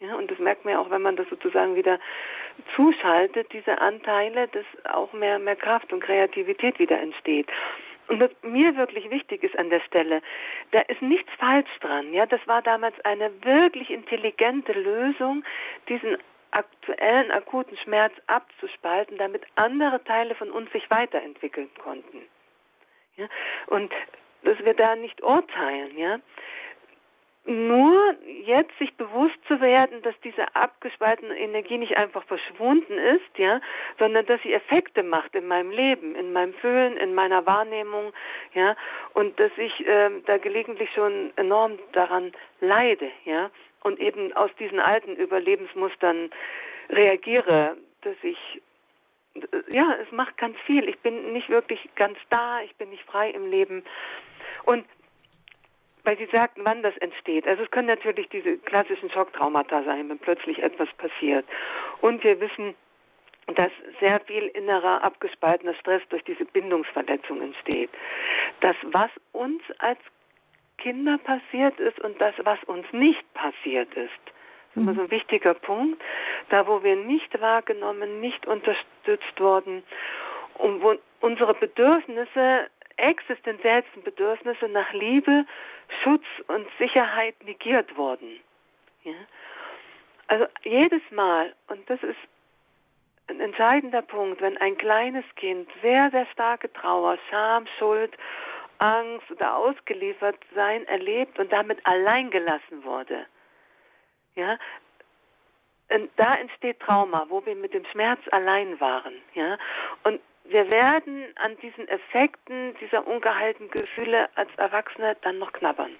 Ja, und das merkt man ja auch, wenn man das sozusagen wieder zuschaltet, diese Anteile, dass auch mehr, mehr Kraft und Kreativität wieder entsteht. Und was mir wirklich wichtig ist an der Stelle, da ist nichts falsch dran. Ja, das war damals eine wirklich intelligente Lösung, diesen aktuellen akuten Schmerz abzuspalten, damit andere Teile von uns sich weiterentwickeln konnten. Ja? Und dass wir da nicht urteilen, ja. Nur jetzt sich bewusst zu werden, dass diese abgespaltene Energie nicht einfach verschwunden ist, ja, sondern dass sie Effekte macht in meinem Leben, in meinem Fühlen, in meiner Wahrnehmung, ja, und dass ich äh, da gelegentlich schon enorm daran leide, ja, und eben aus diesen alten Überlebensmustern reagiere, dass ich ja, es macht ganz viel. Ich bin nicht wirklich ganz da, ich bin nicht frei im Leben. Und weil Sie sagten, wann das entsteht. Also es können natürlich diese klassischen Schocktraumata sein, wenn plötzlich etwas passiert. Und wir wissen, dass sehr viel innerer abgespaltener Stress durch diese Bindungsverletzung entsteht. Das, was uns als Kinder passiert ist und das, was uns nicht passiert ist, das ist immer so ein wichtiger Punkt. Da, wo wir nicht wahrgenommen, nicht unterstützt wurden und wo unsere Bedürfnisse, existenziellsten Bedürfnisse nach Liebe, Schutz und Sicherheit negiert wurden. Ja? Also jedes Mal, und das ist ein entscheidender Punkt, wenn ein kleines Kind sehr, sehr starke Trauer, Scham, Schuld, Angst oder ausgeliefert sein erlebt und damit alleingelassen wurde, ja, da entsteht Trauma, wo wir mit dem Schmerz allein waren, ja. Und wir werden an diesen Effekten dieser ungeheilten Gefühle als Erwachsene dann noch knabbern.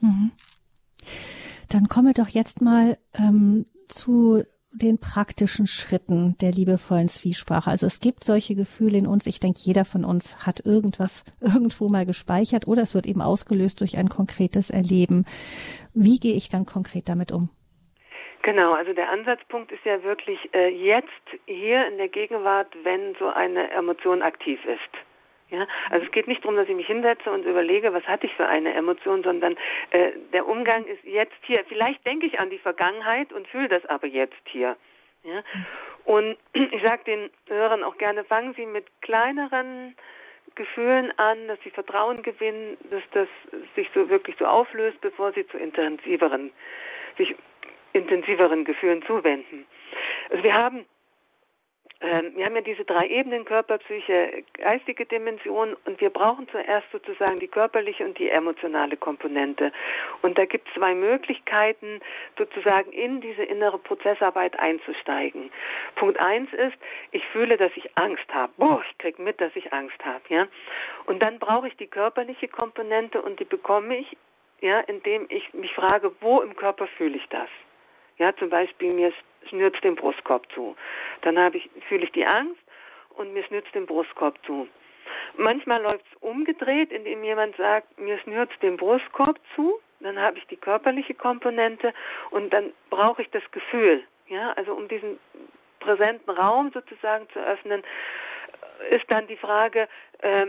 Mhm. Dann komme doch jetzt mal ähm, zu den praktischen Schritten der liebevollen Zwiesprache. Also es gibt solche Gefühle in uns. Ich denke, jeder von uns hat irgendwas irgendwo mal gespeichert oder es wird eben ausgelöst durch ein konkretes Erleben. Wie gehe ich dann konkret damit um? Genau, also der Ansatzpunkt ist ja wirklich äh, jetzt hier in der Gegenwart, wenn so eine Emotion aktiv ist. Ja, also es geht nicht darum, dass ich mich hinsetze und überlege, was hatte ich für eine Emotion, sondern äh, der Umgang ist jetzt hier. Vielleicht denke ich an die Vergangenheit und fühle das aber jetzt hier. Ja, und ich sage den Hörern auch gerne, fangen Sie mit kleineren Gefühlen an, dass Sie Vertrauen gewinnen, dass das sich so wirklich so auflöst, bevor Sie zu intensiveren, sich intensiveren Gefühlen zuwenden. Also wir haben ähm, wir haben ja diese drei Ebenen, Körper, Psyche, geistige Dimension und wir brauchen zuerst sozusagen die körperliche und die emotionale Komponente. Und da gibt es zwei Möglichkeiten, sozusagen in diese innere Prozessarbeit einzusteigen. Punkt eins ist, ich fühle, dass ich Angst habe. Boah, ich krieg mit, dass ich Angst habe. Ja? Und dann brauche ich die körperliche Komponente und die bekomme ich, ja, indem ich mich frage, wo im Körper fühle ich das? Ja, zum Beispiel mir schnürt den Brustkorb zu. Dann habe ich, fühle ich die Angst und mir schnürt den Brustkorb zu. Manchmal läuft es umgedreht, indem jemand sagt, mir schnürt den Brustkorb zu. Dann habe ich die körperliche Komponente und dann brauche ich das Gefühl. Ja, also um diesen präsenten Raum sozusagen zu öffnen, ist dann die Frage, äh,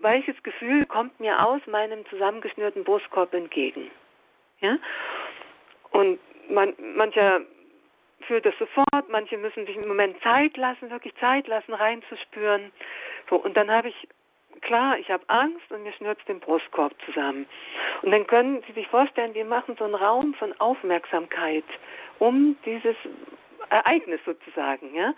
welches Gefühl kommt mir aus meinem zusammengeschnürten Brustkorb entgegen? Ja? Und man, mancher fühlt das sofort, manche müssen sich einen Moment Zeit lassen, wirklich Zeit lassen, reinzuspüren. So, und dann habe ich, klar, ich habe Angst und mir schnürt den Brustkorb zusammen. Und dann können Sie sich vorstellen, wir machen so einen Raum von Aufmerksamkeit um dieses Ereignis sozusagen, ja.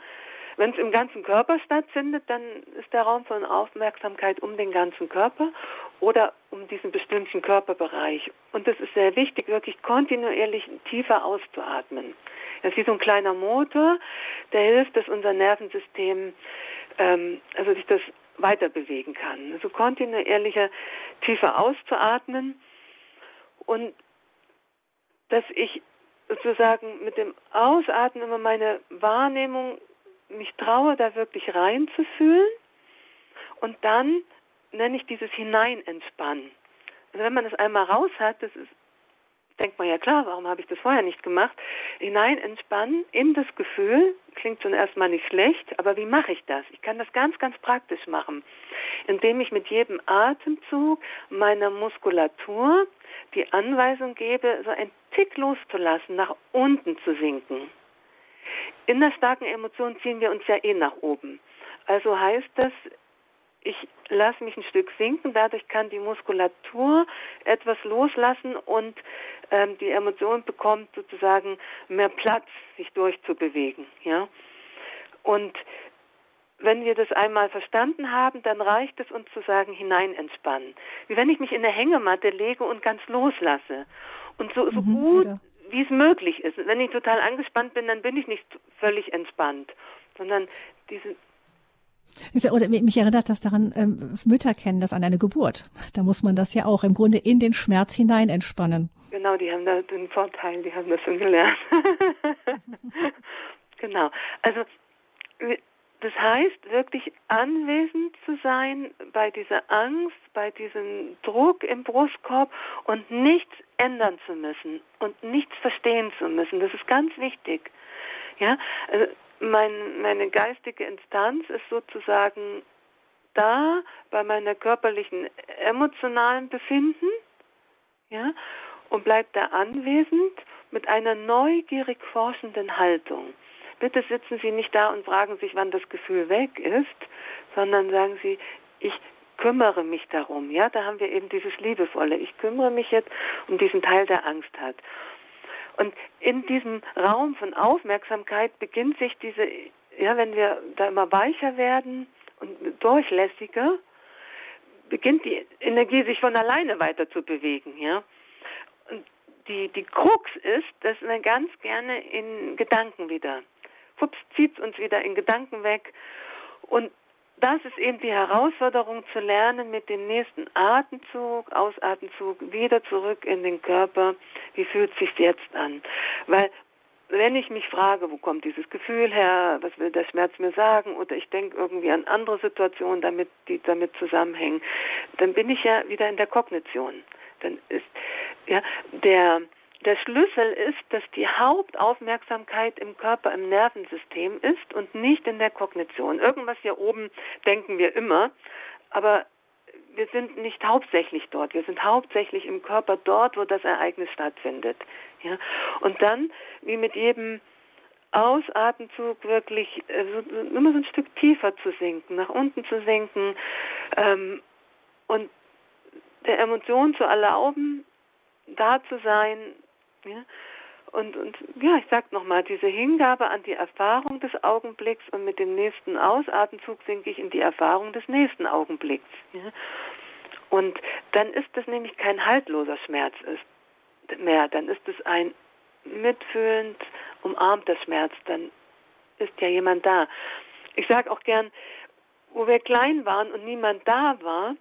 Wenn es im ganzen Körper stattfindet, dann ist der Raum von Aufmerksamkeit um den ganzen Körper oder um diesen bestimmten Körperbereich. Und es ist sehr wichtig, wirklich kontinuierlich tiefer auszuatmen. Das ist wie so ein kleiner Motor, der hilft, dass unser Nervensystem, ähm, also sich das weiter bewegen kann. Also kontinuierlicher, tiefer auszuatmen und dass ich sozusagen mit dem Ausatmen immer meine Wahrnehmung mich traue, da wirklich reinzufühlen und dann nenne ich dieses Hineinentspannen. Also wenn man das einmal raus hat, das ist denkt man ja klar, warum habe ich das vorher nicht gemacht? Hinein entspannen in das Gefühl, klingt schon erstmal nicht schlecht, aber wie mache ich das? Ich kann das ganz, ganz praktisch machen, indem ich mit jedem Atemzug meiner Muskulatur die Anweisung gebe, so ein Tick loszulassen, nach unten zu sinken. In der starken Emotion ziehen wir uns ja eh nach oben. Also heißt das, ich lasse mich ein Stück sinken, dadurch kann die Muskulatur etwas loslassen und ähm, die Emotion bekommt sozusagen mehr Platz, sich durchzubewegen. Ja? Und wenn wir das einmal verstanden haben, dann reicht es uns zu sagen, hinein entspannen. Wie wenn ich mich in eine Hängematte lege und ganz loslasse. Und so, so mhm, gut, ja. Wie es möglich ist. Wenn ich total angespannt bin, dann bin ich nicht völlig entspannt, sondern diese oder mich erinnert das daran, ähm, Mütter kennen das an eine Geburt. Da muss man das ja auch im Grunde in den Schmerz hinein entspannen. Genau, die haben da den Vorteil, die haben das schon gelernt. genau. Also das heißt wirklich anwesend zu sein bei dieser Angst, bei diesem Druck im Brustkorb und nichts ändern zu müssen und nichts verstehen zu müssen. Das ist ganz wichtig. Ja, also mein, meine geistige Instanz ist sozusagen da bei meiner körperlichen emotionalen Befinden, ja, und bleibt da anwesend mit einer neugierig forschenden Haltung. Bitte sitzen Sie nicht da und fragen sich, wann das Gefühl weg ist, sondern sagen Sie, ich kümmere mich darum. Ja, da haben wir eben dieses Liebevolle. Ich kümmere mich jetzt um diesen Teil, der Angst hat. Und in diesem Raum von Aufmerksamkeit beginnt sich diese, ja, wenn wir da immer weicher werden und durchlässiger, beginnt die Energie sich von alleine weiter zu bewegen, ja. Und die, die Krux ist, dass wir ganz gerne in Gedanken wieder, fups, zieht uns wieder in Gedanken weg und das ist eben die Herausforderung zu lernen, mit dem nächsten Atemzug, Ausatemzug wieder zurück in den Körper. Wie fühlt sich jetzt an? Weil wenn ich mich frage, wo kommt dieses Gefühl her, was will der Schmerz mir sagen, oder ich denke irgendwie an andere Situationen, damit, die damit zusammenhängen, dann bin ich ja wieder in der Kognition. Dann ist ja der der Schlüssel ist, dass die Hauptaufmerksamkeit im Körper, im Nervensystem ist und nicht in der Kognition. Irgendwas hier oben denken wir immer, aber wir sind nicht hauptsächlich dort. Wir sind hauptsächlich im Körper dort, wo das Ereignis stattfindet. Ja? Und dann, wie mit jedem Ausatemzug wirklich äh, immer so ein Stück tiefer zu sinken, nach unten zu sinken ähm, und der Emotion zu erlauben, da zu sein. Ja? Und, und ja, ich sag nochmal, diese Hingabe an die Erfahrung des Augenblicks und mit dem nächsten Ausatemzug sinke ich in die Erfahrung des nächsten Augenblicks. Ja? Und dann ist es nämlich kein haltloser Schmerz mehr, dann ist es ein mitfühlend umarmter Schmerz, dann ist ja jemand da. Ich sage auch gern, wo wir klein waren und niemand da war,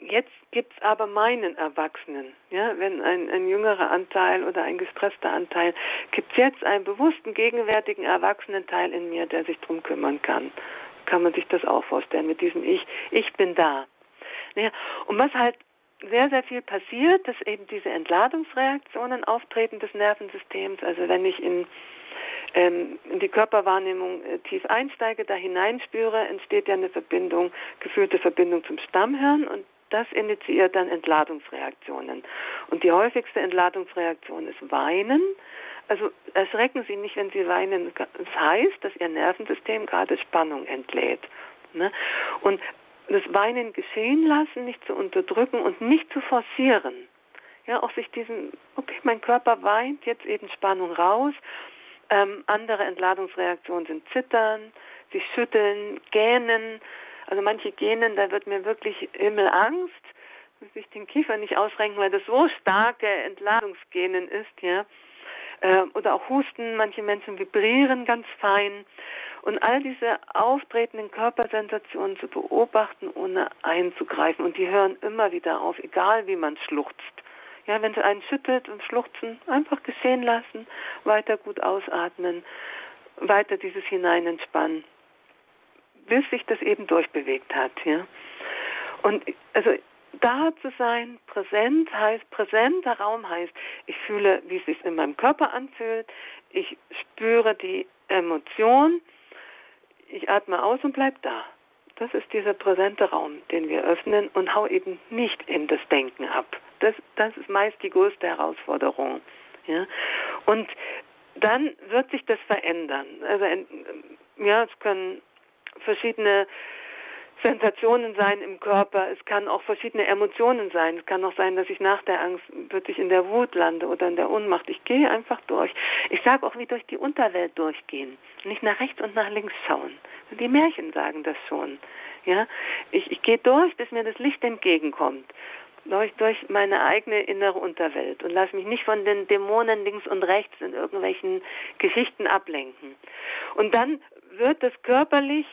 Jetzt gibt es aber meinen Erwachsenen, ja, wenn ein, ein jüngerer Anteil oder ein gestresster Anteil, gibt es jetzt einen bewussten, gegenwärtigen Erwachsenenteil in mir, der sich drum kümmern kann. Kann man sich das auch vorstellen mit diesem Ich, ich bin da. Ja, und was halt sehr, sehr viel passiert, dass eben diese Entladungsreaktionen auftreten des Nervensystems. Also wenn ich in, ähm, in die Körperwahrnehmung äh, tief einsteige, da hineinspüre, entsteht ja eine Verbindung, gefühlte Verbindung zum Stammhirn und das initiiert dann Entladungsreaktionen. Und die häufigste Entladungsreaktion ist Weinen. Also erschrecken Sie nicht, wenn Sie weinen. Das heißt, dass Ihr Nervensystem gerade Spannung entlädt. Ne? Und das Weinen geschehen lassen, nicht zu unterdrücken und nicht zu forcieren. Ja, auch sich diesen, okay, mein Körper weint, jetzt eben Spannung raus. Ähm, andere Entladungsreaktionen sind Zittern, sich schütteln, gähnen, also manche Genen, da wird mir wirklich Himmelangst, dass ich den Kiefer nicht ausrenken, weil das so starke Entladungsgenen ist, ja. Äh, oder auch Husten, manche Menschen vibrieren ganz fein. Und all diese auftretenden Körpersensationen zu beobachten, ohne einzugreifen. Und die hören immer wieder auf, egal wie man schluchzt. Ja, wenn sie einen schüttelt und schluchzen, einfach geschehen lassen, weiter gut ausatmen, weiter dieses Hineinentspannen bis sich das eben durchbewegt hat. Ja? Und also da zu sein, präsent heißt, präsenter Raum heißt, ich fühle, wie es sich in meinem Körper anfühlt, ich spüre die Emotion, ich atme aus und bleib da. Das ist dieser präsente Raum, den wir öffnen und hau eben nicht in das Denken ab. Das, das ist meist die größte Herausforderung. Ja? Und dann wird sich das verändern. Also ja, es können verschiedene Sensationen sein im Körper. Es kann auch verschiedene Emotionen sein. Es kann auch sein, dass ich nach der Angst wirklich in der Wut lande oder in der Ohnmacht. Ich gehe einfach durch. Ich sage auch, wie durch die Unterwelt durchgehen. Nicht nach rechts und nach links schauen. Die Märchen sagen das schon. Ja, ich, ich gehe durch, bis mir das Licht entgegenkommt. Durch, durch meine eigene innere Unterwelt und lasse mich nicht von den Dämonen links und rechts in irgendwelchen Geschichten ablenken. Und dann wird es körperlich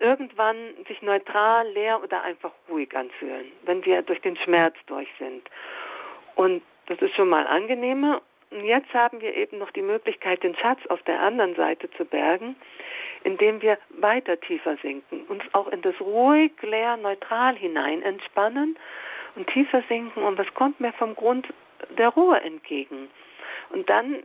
irgendwann sich neutral, leer oder einfach ruhig anfühlen, wenn wir durch den Schmerz durch sind. Und das ist schon mal angenehmer. Und jetzt haben wir eben noch die Möglichkeit, den Schatz auf der anderen Seite zu bergen, indem wir weiter tiefer sinken, uns auch in das ruhig, leer, neutral hinein entspannen und tiefer sinken. Und was kommt mir vom Grund der Ruhe entgegen? Und dann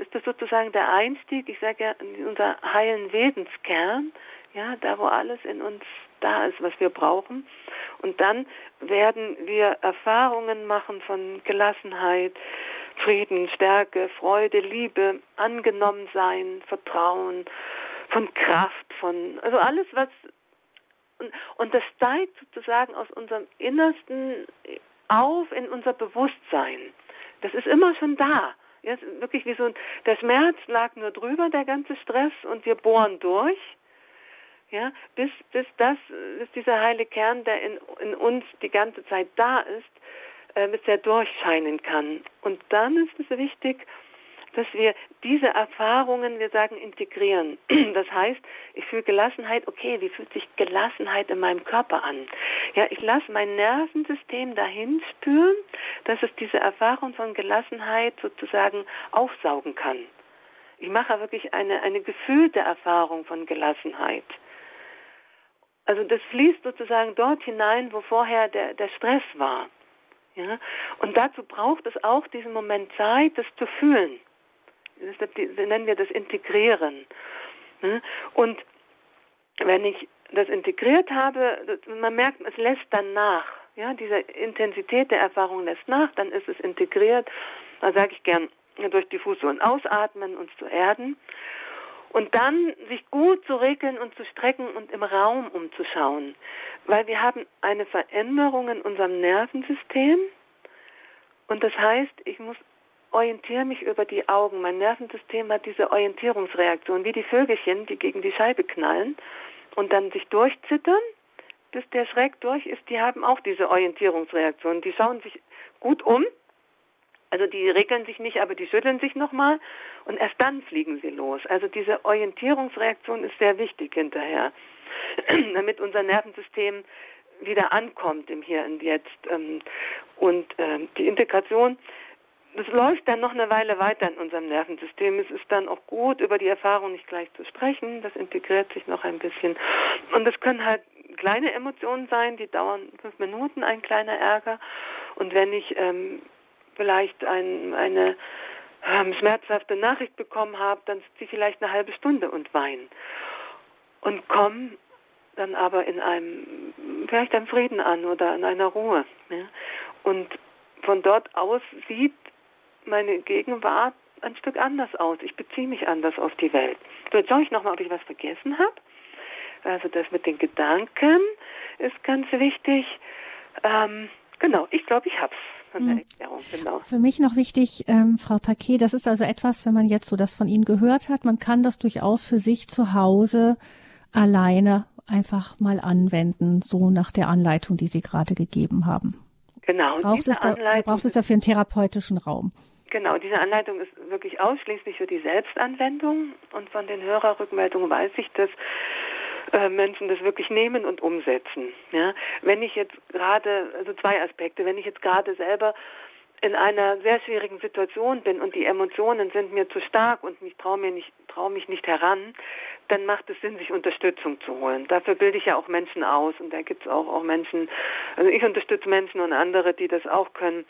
ist das sozusagen der Einstieg, ich sage ja, in unser heilen Wesenskern, ja, da wo alles in uns da ist, was wir brauchen. Und dann werden wir Erfahrungen machen von Gelassenheit, Frieden, Stärke, Freude, Liebe, angenommen sein, Vertrauen, von Kraft, von, also alles, was, und, und das steigt sozusagen aus unserem Innersten auf in unser Bewusstsein. Das ist immer schon da. Ja, wirklich wie so ein, der Schmerz lag nur drüber, der ganze Stress, und wir bohren durch ja, bis, bis das, bis dieser heile Kern, der in, in uns die ganze Zeit da ist, äh, bis er durchscheinen kann. Und dann ist es wichtig, dass wir diese Erfahrungen, wir sagen, integrieren. Das heißt, ich fühle Gelassenheit, okay, wie fühlt sich Gelassenheit in meinem Körper an? Ja, ich lasse mein Nervensystem dahin spüren, dass es diese Erfahrung von Gelassenheit sozusagen aufsaugen kann. Ich mache wirklich eine, eine gefühlte Erfahrung von Gelassenheit. Also das fließt sozusagen dort hinein, wo vorher der, der Stress war. Ja? Und dazu braucht es auch diesen Moment Zeit, das zu fühlen. Das nennen wir das Integrieren. Und wenn ich das integriert habe, man merkt, es lässt dann nach. Ja, diese Intensität der Erfahrung lässt nach, dann ist es integriert. Da sage ich gern, durch Diffusion ausatmen, uns zu erden. Und dann sich gut zu regeln und zu strecken und im Raum umzuschauen. Weil wir haben eine Veränderung in unserem Nervensystem. Und das heißt, ich muss orientiere mich über die Augen. Mein Nervensystem hat diese Orientierungsreaktion, wie die Vögelchen, die gegen die Scheibe knallen und dann sich durchzittern, bis der Schreck durch ist. Die haben auch diese Orientierungsreaktion. Die schauen sich gut um. Also die regeln sich nicht, aber die schütteln sich nochmal und erst dann fliegen sie los. Also diese Orientierungsreaktion ist sehr wichtig hinterher, damit unser Nervensystem wieder ankommt im Hier und Jetzt. Ähm, und ähm, die Integration das läuft dann noch eine Weile weiter in unserem Nervensystem. Es ist dann auch gut, über die Erfahrung nicht gleich zu sprechen. Das integriert sich noch ein bisschen. Und es können halt kleine Emotionen sein, die dauern fünf Minuten, ein kleiner Ärger. Und wenn ich ähm, vielleicht ein, eine ähm, schmerzhafte Nachricht bekommen habe, dann sitze ich vielleicht eine halbe Stunde und weine. Und komme dann aber in einem, vielleicht einem Frieden an oder in einer Ruhe. Ja? Und von dort aus sieht meine Gegenwart ein Stück anders aus. Ich beziehe mich anders auf die Welt. So, jetzt schaue ich nochmal, ob ich was vergessen habe. Also das mit den Gedanken ist ganz wichtig. Ähm, genau, ich glaube, ich habe es. Hm. Genau. Für mich noch wichtig, ähm, Frau Paquet, das ist also etwas, wenn man jetzt so das von Ihnen gehört hat, man kann das durchaus für sich zu Hause alleine einfach mal anwenden, so nach der Anleitung, die Sie gerade gegeben haben. Genau. Braucht es, da, braucht es dafür einen therapeutischen Raum? Genau, diese Anleitung ist wirklich ausschließlich für die Selbstanwendung und von den Hörerrückmeldungen weiß ich, dass äh, Menschen das wirklich nehmen und umsetzen. Ja? Wenn ich jetzt gerade, also zwei Aspekte, wenn ich jetzt gerade selber in einer sehr schwierigen Situation bin und die Emotionen sind mir zu stark und ich traue mir nicht, mich nicht heran, dann macht es Sinn, sich Unterstützung zu holen. Dafür bilde ich ja auch Menschen aus und da gibt es auch, auch Menschen, also ich unterstütze Menschen und andere, die das auch können,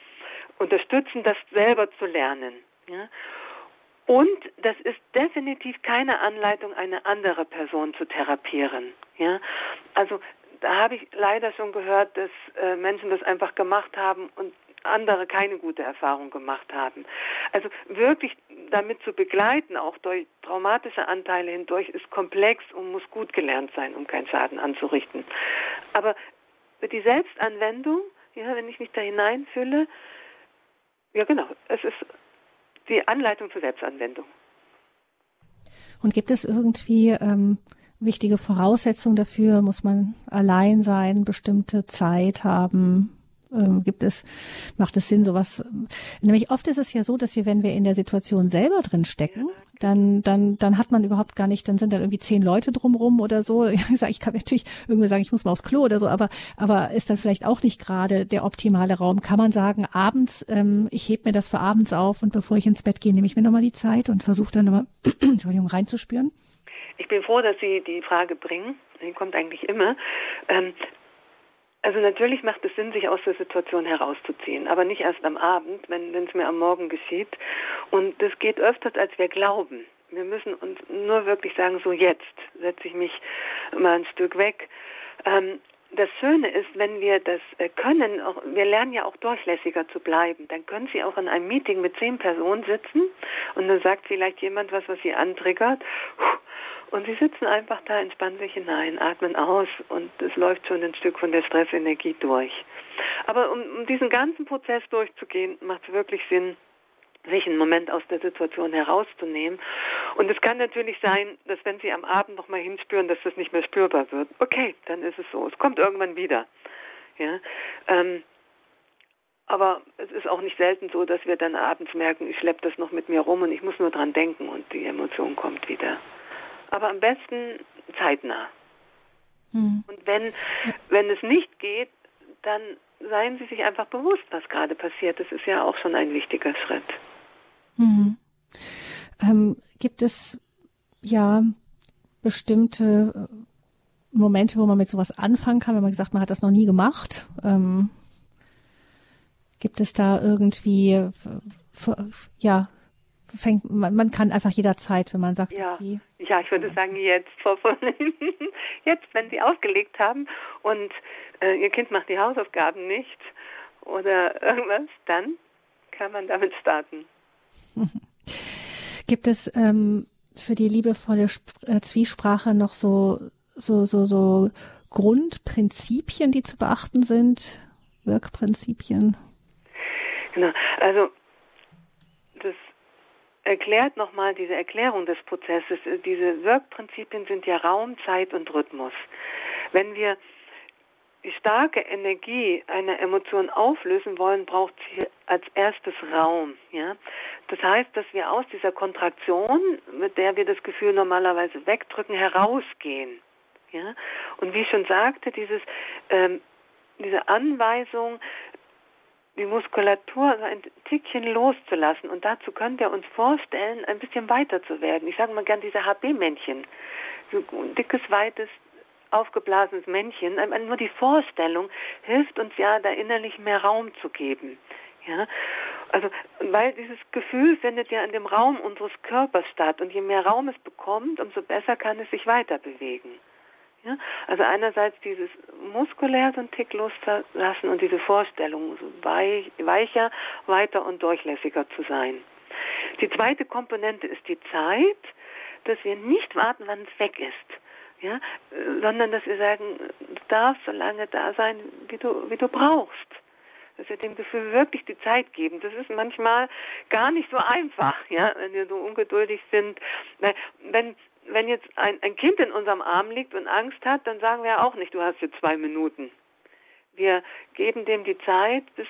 unterstützen, das selber zu lernen. Ja? Und das ist definitiv keine Anleitung, eine andere Person zu therapieren. Ja? Also da habe ich leider schon gehört, dass äh, Menschen das einfach gemacht haben und andere keine gute Erfahrung gemacht haben. Also wirklich damit zu begleiten, auch durch traumatische Anteile hindurch, ist komplex und muss gut gelernt sein, um keinen Schaden anzurichten. Aber die Selbstanwendung, ja, wenn ich mich da hineinfühle, ja, genau. Es ist die Anleitung zur Selbstanwendung. Und gibt es irgendwie ähm, wichtige Voraussetzungen dafür? Muss man allein sein, bestimmte Zeit haben? Ähm, gibt es, macht es Sinn, sowas? Nämlich oft ist es ja so, dass wir, wenn wir in der Situation selber drin stecken, dann, dann, dann hat man überhaupt gar nicht, dann sind dann irgendwie zehn Leute drumrum oder so. Ich, kann natürlich irgendwie sagen, ich muss mal aufs Klo oder so, aber, aber ist dann vielleicht auch nicht gerade der optimale Raum. Kann man sagen, abends, ähm, ich heb mir das für abends auf und bevor ich ins Bett gehe, nehme ich mir nochmal die Zeit und versuche dann nochmal, Entschuldigung, reinzuspüren? Ich bin froh, dass Sie die Frage bringen. Die kommt eigentlich immer. Ähm, also natürlich macht es Sinn, sich aus der Situation herauszuziehen, aber nicht erst am Abend, wenn es mir am Morgen geschieht. Und das geht öfters, als wir glauben. Wir müssen uns nur wirklich sagen, so jetzt setze ich mich mal ein Stück weg. Ähm, das Schöne ist, wenn wir das äh, können, auch, wir lernen ja auch durchlässiger zu bleiben, dann können Sie auch in einem Meeting mit zehn Personen sitzen und dann sagt vielleicht jemand was, was Sie antriggert. Und Sie sitzen einfach da, entspannen sich hinein, atmen aus und es läuft schon ein Stück von der Stressenergie durch. Aber um, um diesen ganzen Prozess durchzugehen, macht es wirklich Sinn, sich einen Moment aus der Situation herauszunehmen. Und es kann natürlich sein, dass wenn Sie am Abend nochmal hinspüren, dass das nicht mehr spürbar wird. Okay, dann ist es so. Es kommt irgendwann wieder. Ja. Ähm, aber es ist auch nicht selten so, dass wir dann abends merken, ich schleppe das noch mit mir rum und ich muss nur dran denken und die Emotion kommt wieder aber am besten zeitnah. Hm. Und wenn, wenn es nicht geht, dann seien Sie sich einfach bewusst, was gerade passiert. Das ist ja auch schon ein wichtiger Schritt. Hm. Ähm, gibt es ja bestimmte äh, Momente, wo man mit sowas anfangen kann, wenn man gesagt, man hat das noch nie gemacht? Ähm, gibt es da irgendwie, ja, fängt, man, man kann einfach jederzeit, wenn man sagt, ja, okay. Ja, ich würde sagen jetzt, jetzt, wenn Sie aufgelegt haben und äh, Ihr Kind macht die Hausaufgaben nicht oder irgendwas, dann kann man damit starten. Gibt es ähm, für die liebevolle Sp äh, Zwiesprache noch so, so, so, so Grundprinzipien, die zu beachten sind? Wirkprinzipien? Genau, also erklärt nochmal diese Erklärung des Prozesses. Diese Wirkprinzipien sind ja Raum, Zeit und Rhythmus. Wenn wir die starke Energie einer Emotion auflösen wollen, braucht sie als erstes Raum. Ja? Das heißt, dass wir aus dieser Kontraktion, mit der wir das Gefühl normalerweise wegdrücken, herausgehen. Ja? Und wie ich schon sagte, dieses, ähm, diese Anweisung, die Muskulatur ein Tickchen loszulassen. Und dazu können wir uns vorstellen, ein bisschen weiter zu werden. Ich sage mal gern diese HB-Männchen. So ein dickes, weites, aufgeblasenes Männchen. Nur die Vorstellung hilft uns ja, da innerlich mehr Raum zu geben. Ja, also, weil dieses Gefühl findet ja in dem Raum unseres Körpers statt. Und je mehr Raum es bekommt, umso besser kann es sich weiter bewegen. Ja? Also einerseits dieses muskulär so einen Tick loszulassen und diese Vorstellung, so weich, weicher, weiter und durchlässiger zu sein. Die zweite Komponente ist die Zeit, dass wir nicht warten, wann es weg ist. Ja, sondern dass wir sagen, du darfst so lange da sein, wie du, wie du brauchst dass wir dem Gefühl wirklich die Zeit geben. Das ist manchmal gar nicht so einfach, ja, wenn wir so ungeduldig sind. Wenn wenn jetzt ein, ein Kind in unserem Arm liegt und Angst hat, dann sagen wir auch nicht, du hast jetzt zwei Minuten. Wir geben dem die Zeit, bis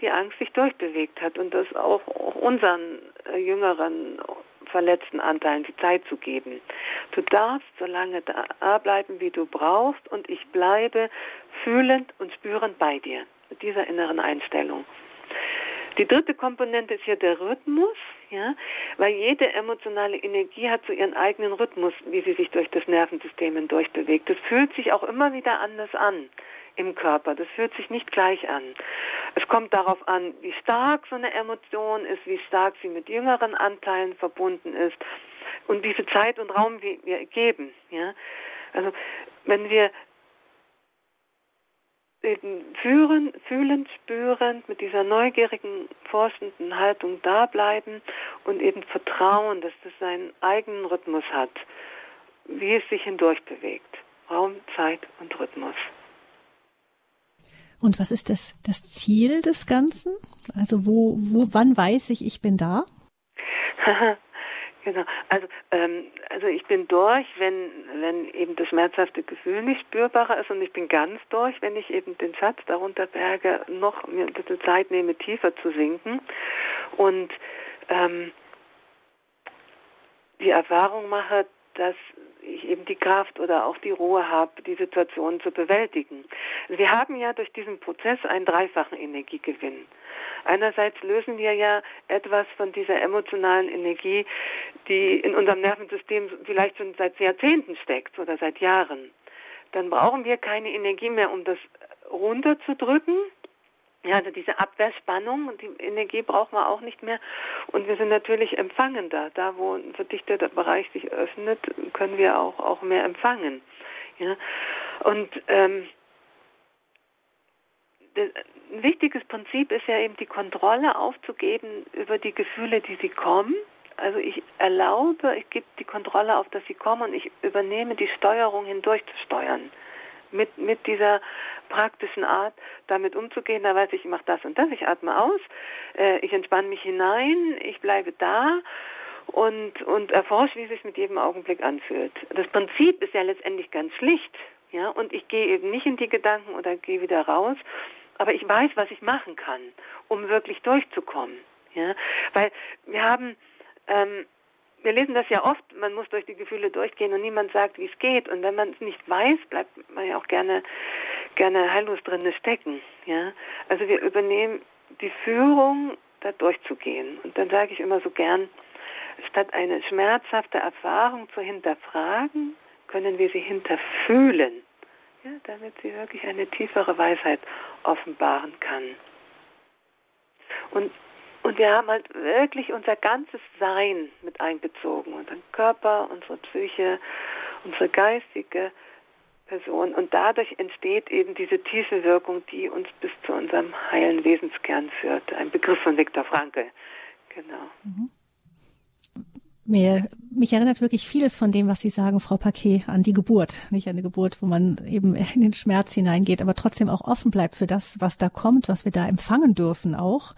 die Angst sich durchbewegt hat und das auch, auch unseren äh, jüngeren verletzten Anteilen die Zeit zu geben. Du darfst so lange da bleiben, wie du brauchst und ich bleibe fühlend und spürend bei dir mit dieser inneren Einstellung. Die dritte Komponente ist hier der Rhythmus, ja, weil jede emotionale Energie hat so ihren eigenen Rhythmus, wie sie sich durch das Nervensystem hindurch bewegt. Das fühlt sich auch immer wieder anders an im Körper. Das fühlt sich nicht gleich an. Es kommt darauf an, wie stark so eine Emotion ist, wie stark sie mit jüngeren Anteilen verbunden ist und wie viel Zeit und Raum wir, wir geben. Ja? Also wenn wir führen, fühlend, spürend, mit dieser neugierigen, forschenden Haltung da bleiben und eben vertrauen, dass das seinen eigenen Rhythmus hat, wie es sich hindurch bewegt. Raum, Zeit und Rhythmus. Und was ist das, das Ziel des Ganzen? Also wo, wo, wann weiß ich, ich bin da? Genau. Also, ähm, also ich bin durch, wenn, wenn eben das schmerzhafte Gefühl nicht spürbarer ist und ich bin ganz durch, wenn ich eben den Satz darunter berge, noch mir ein bisschen Zeit nehme, tiefer zu sinken und ähm, die Erfahrung mache, dass ich eben die Kraft oder auch die Ruhe habe, die Situation zu bewältigen. Wir haben ja durch diesen Prozess einen dreifachen Energiegewinn. Einerseits lösen wir ja etwas von dieser emotionalen Energie, die in unserem Nervensystem vielleicht schon seit Jahrzehnten steckt oder seit Jahren. Dann brauchen wir keine Energie mehr, um das runterzudrücken, ja, also diese Abwehrspannung und die Energie brauchen wir auch nicht mehr. Und wir sind natürlich empfangender. Da, wo ein verdichteter Bereich sich öffnet, können wir auch, auch mehr empfangen. Ja. Und ähm, ein wichtiges Prinzip ist ja eben die Kontrolle aufzugeben über die Gefühle, die sie kommen. Also ich erlaube, ich gebe die Kontrolle auf, dass sie kommen und ich übernehme die Steuerung hindurch zu steuern mit, mit dieser praktischen Art damit umzugehen. Da weiß ich, ich mache das und das, ich atme aus, äh, ich entspanne mich hinein, ich bleibe da und, und erforsche, wie es sich mit jedem Augenblick anfühlt. Das Prinzip ist ja letztendlich ganz schlicht. Ja, und ich gehe eben nicht in die Gedanken oder gehe wieder raus, aber ich weiß, was ich machen kann, um wirklich durchzukommen. Ja, weil wir haben ähm, wir lesen das ja oft, man muss durch die Gefühle durchgehen und niemand sagt, wie es geht. Und wenn man es nicht weiß, bleibt man ja auch gerne, gerne heillos drin stecken. Ja? Also wir übernehmen die Führung, da durchzugehen. Und dann sage ich immer so gern, statt eine schmerzhafte Erfahrung zu hinterfragen, können wir sie hinterfühlen, ja, damit sie wirklich eine tiefere Weisheit offenbaren kann. Und, und wir haben halt wirklich unser ganzes Sein mit einbezogen, unseren Körper, unsere Psyche, unsere geistige Person. Und dadurch entsteht eben diese tiefe Wirkung, die uns bis zu unserem heilen Wesenskern führt. Ein Begriff von Viktor Frankl. Genau. Mhm. Mir, mich erinnert wirklich vieles von dem, was Sie sagen, Frau Paquet, an die Geburt. Nicht an eine Geburt, wo man eben in den Schmerz hineingeht, aber trotzdem auch offen bleibt für das, was da kommt, was wir da empfangen dürfen auch.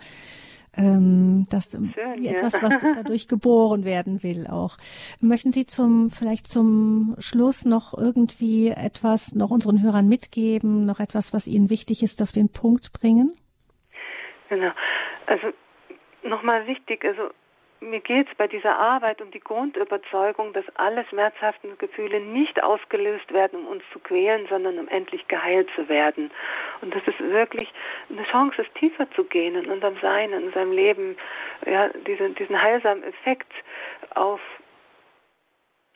Ähm, das Schön, etwas, ja. was dadurch geboren werden will auch. Möchten Sie zum, vielleicht zum Schluss noch irgendwie etwas noch unseren Hörern mitgeben, noch etwas, was Ihnen wichtig ist, auf den Punkt bringen? Genau. Also nochmal wichtig, also mir geht es bei dieser Arbeit um die Grundüberzeugung, dass alle schmerzhaften Gefühle nicht ausgelöst werden, um uns zu quälen, sondern um endlich geheilt zu werden. Und dass es wirklich eine Chance ist, tiefer zu gehen in unserem Sein, in unserem Leben, ja, diesen, diesen heilsamen Effekt auf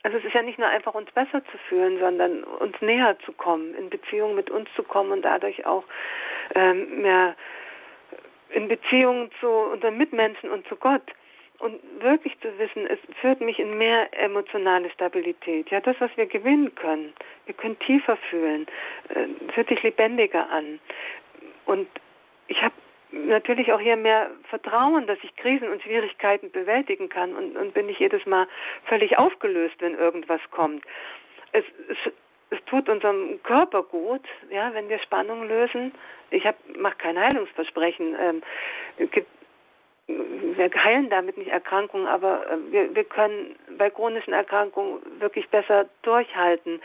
also es ist ja nicht nur einfach uns besser zu fühlen, sondern uns näher zu kommen, in Beziehung mit uns zu kommen und dadurch auch ähm, mehr in Beziehung zu unseren Mitmenschen und zu Gott und wirklich zu wissen, es führt mich in mehr emotionale Stabilität. Ja, das, was wir gewinnen können. Wir können tiefer fühlen. Äh, es fühlt sich lebendiger an. Und ich habe natürlich auch hier mehr Vertrauen, dass ich Krisen und Schwierigkeiten bewältigen kann und, und bin nicht jedes Mal völlig aufgelöst, wenn irgendwas kommt. Es, es, es tut unserem Körper gut, ja, wenn wir Spannung lösen. Ich mache kein Heilungsversprechen. Ähm, es gibt wir heilen damit nicht Erkrankungen, aber äh, wir, wir können bei chronischen Erkrankungen wirklich besser durchhalten.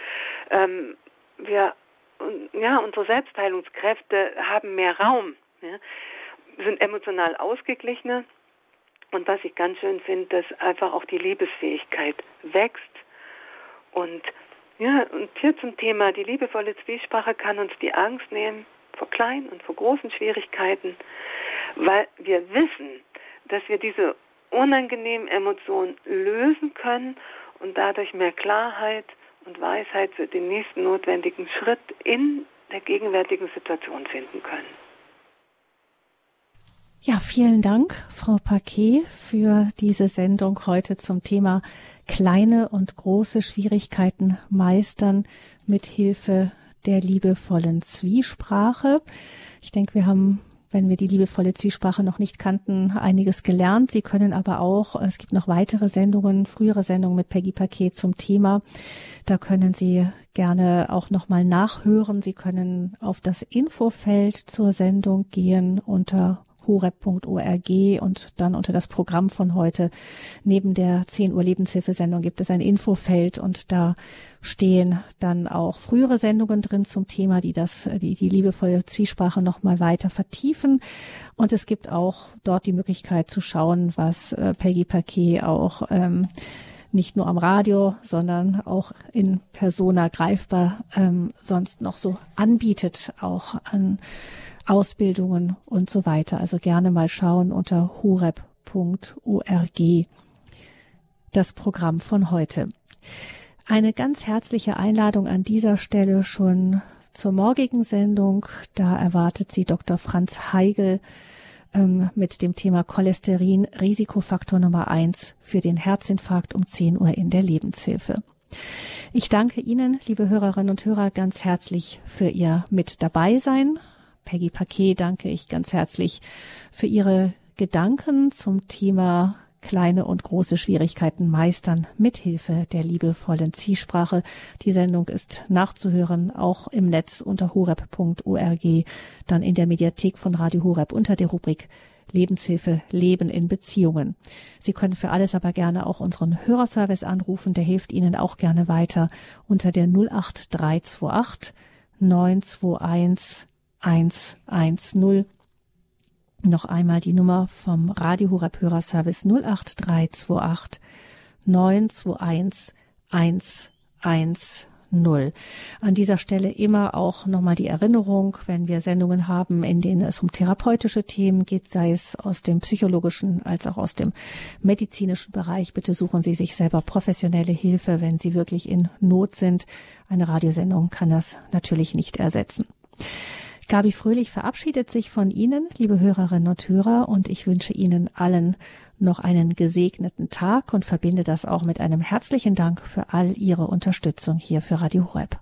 Ähm, wir, ja, unsere Selbstheilungskräfte haben mehr Raum, ja, sind emotional ausgeglichener. Und was ich ganz schön finde, dass einfach auch die Liebesfähigkeit wächst. Und ja, und hier zum Thema, die liebevolle Zwiesprache kann uns die Angst nehmen vor kleinen und vor großen Schwierigkeiten, weil wir wissen, dass wir diese unangenehmen Emotionen lösen können und dadurch mehr Klarheit und Weisheit für den nächsten notwendigen Schritt in der gegenwärtigen Situation finden können. Ja, vielen Dank, Frau Paquet, für diese Sendung heute zum Thema kleine und große Schwierigkeiten meistern mit Hilfe der liebevollen Zwiesprache. Ich denke, wir haben wenn wir die liebevolle Zwiesprache noch nicht kannten, einiges gelernt. Sie können aber auch, es gibt noch weitere Sendungen, frühere Sendungen mit Peggy Paket zum Thema. Da können Sie gerne auch nochmal nachhören. Sie können auf das Infofeld zur Sendung gehen unter horeb.org und dann unter das Programm von heute neben der 10 Uhr Lebenshilfesendung gibt es ein Infofeld und da stehen dann auch frühere Sendungen drin zum Thema, die das, die, die liebevolle Zwiesprache nochmal weiter vertiefen. Und es gibt auch dort die Möglichkeit zu schauen, was äh, Peggy Paquet auch ähm, nicht nur am Radio, sondern auch in Persona greifbar ähm, sonst noch so anbietet, auch an Ausbildungen und so weiter. Also gerne mal schauen unter horeb.org das Programm von heute. Eine ganz herzliche Einladung an dieser Stelle schon zur morgigen Sendung. Da erwartet sie Dr. Franz Heigel ähm, mit dem Thema Cholesterin, Risikofaktor Nummer eins für den Herzinfarkt um 10 Uhr in der Lebenshilfe. Ich danke Ihnen, liebe Hörerinnen und Hörer, ganz herzlich für Ihr Mit dabei sein Peggy Paquet danke ich ganz herzlich für Ihre Gedanken zum Thema kleine und große Schwierigkeiten meistern mithilfe der liebevollen Zielsprache. Die Sendung ist nachzuhören, auch im Netz unter horeb.org, dann in der Mediathek von Radio Horeb unter der Rubrik Lebenshilfe Leben in Beziehungen. Sie können für alles aber gerne auch unseren Hörerservice anrufen, der hilft Ihnen auch gerne weiter unter der 08328 921 110. Noch einmal die Nummer vom Radio Horeb Hörerservice 08328 921 110. null. An dieser Stelle immer auch nochmal die Erinnerung, wenn wir Sendungen haben, in denen es um therapeutische Themen geht, sei es aus dem psychologischen als auch aus dem medizinischen Bereich. Bitte suchen Sie sich selber professionelle Hilfe, wenn Sie wirklich in Not sind. Eine Radiosendung kann das natürlich nicht ersetzen. Gabi Fröhlich verabschiedet sich von Ihnen, liebe Hörerinnen und Hörer, und ich wünsche Ihnen allen noch einen gesegneten Tag und verbinde das auch mit einem herzlichen Dank für all Ihre Unterstützung hier für Radio Horeb.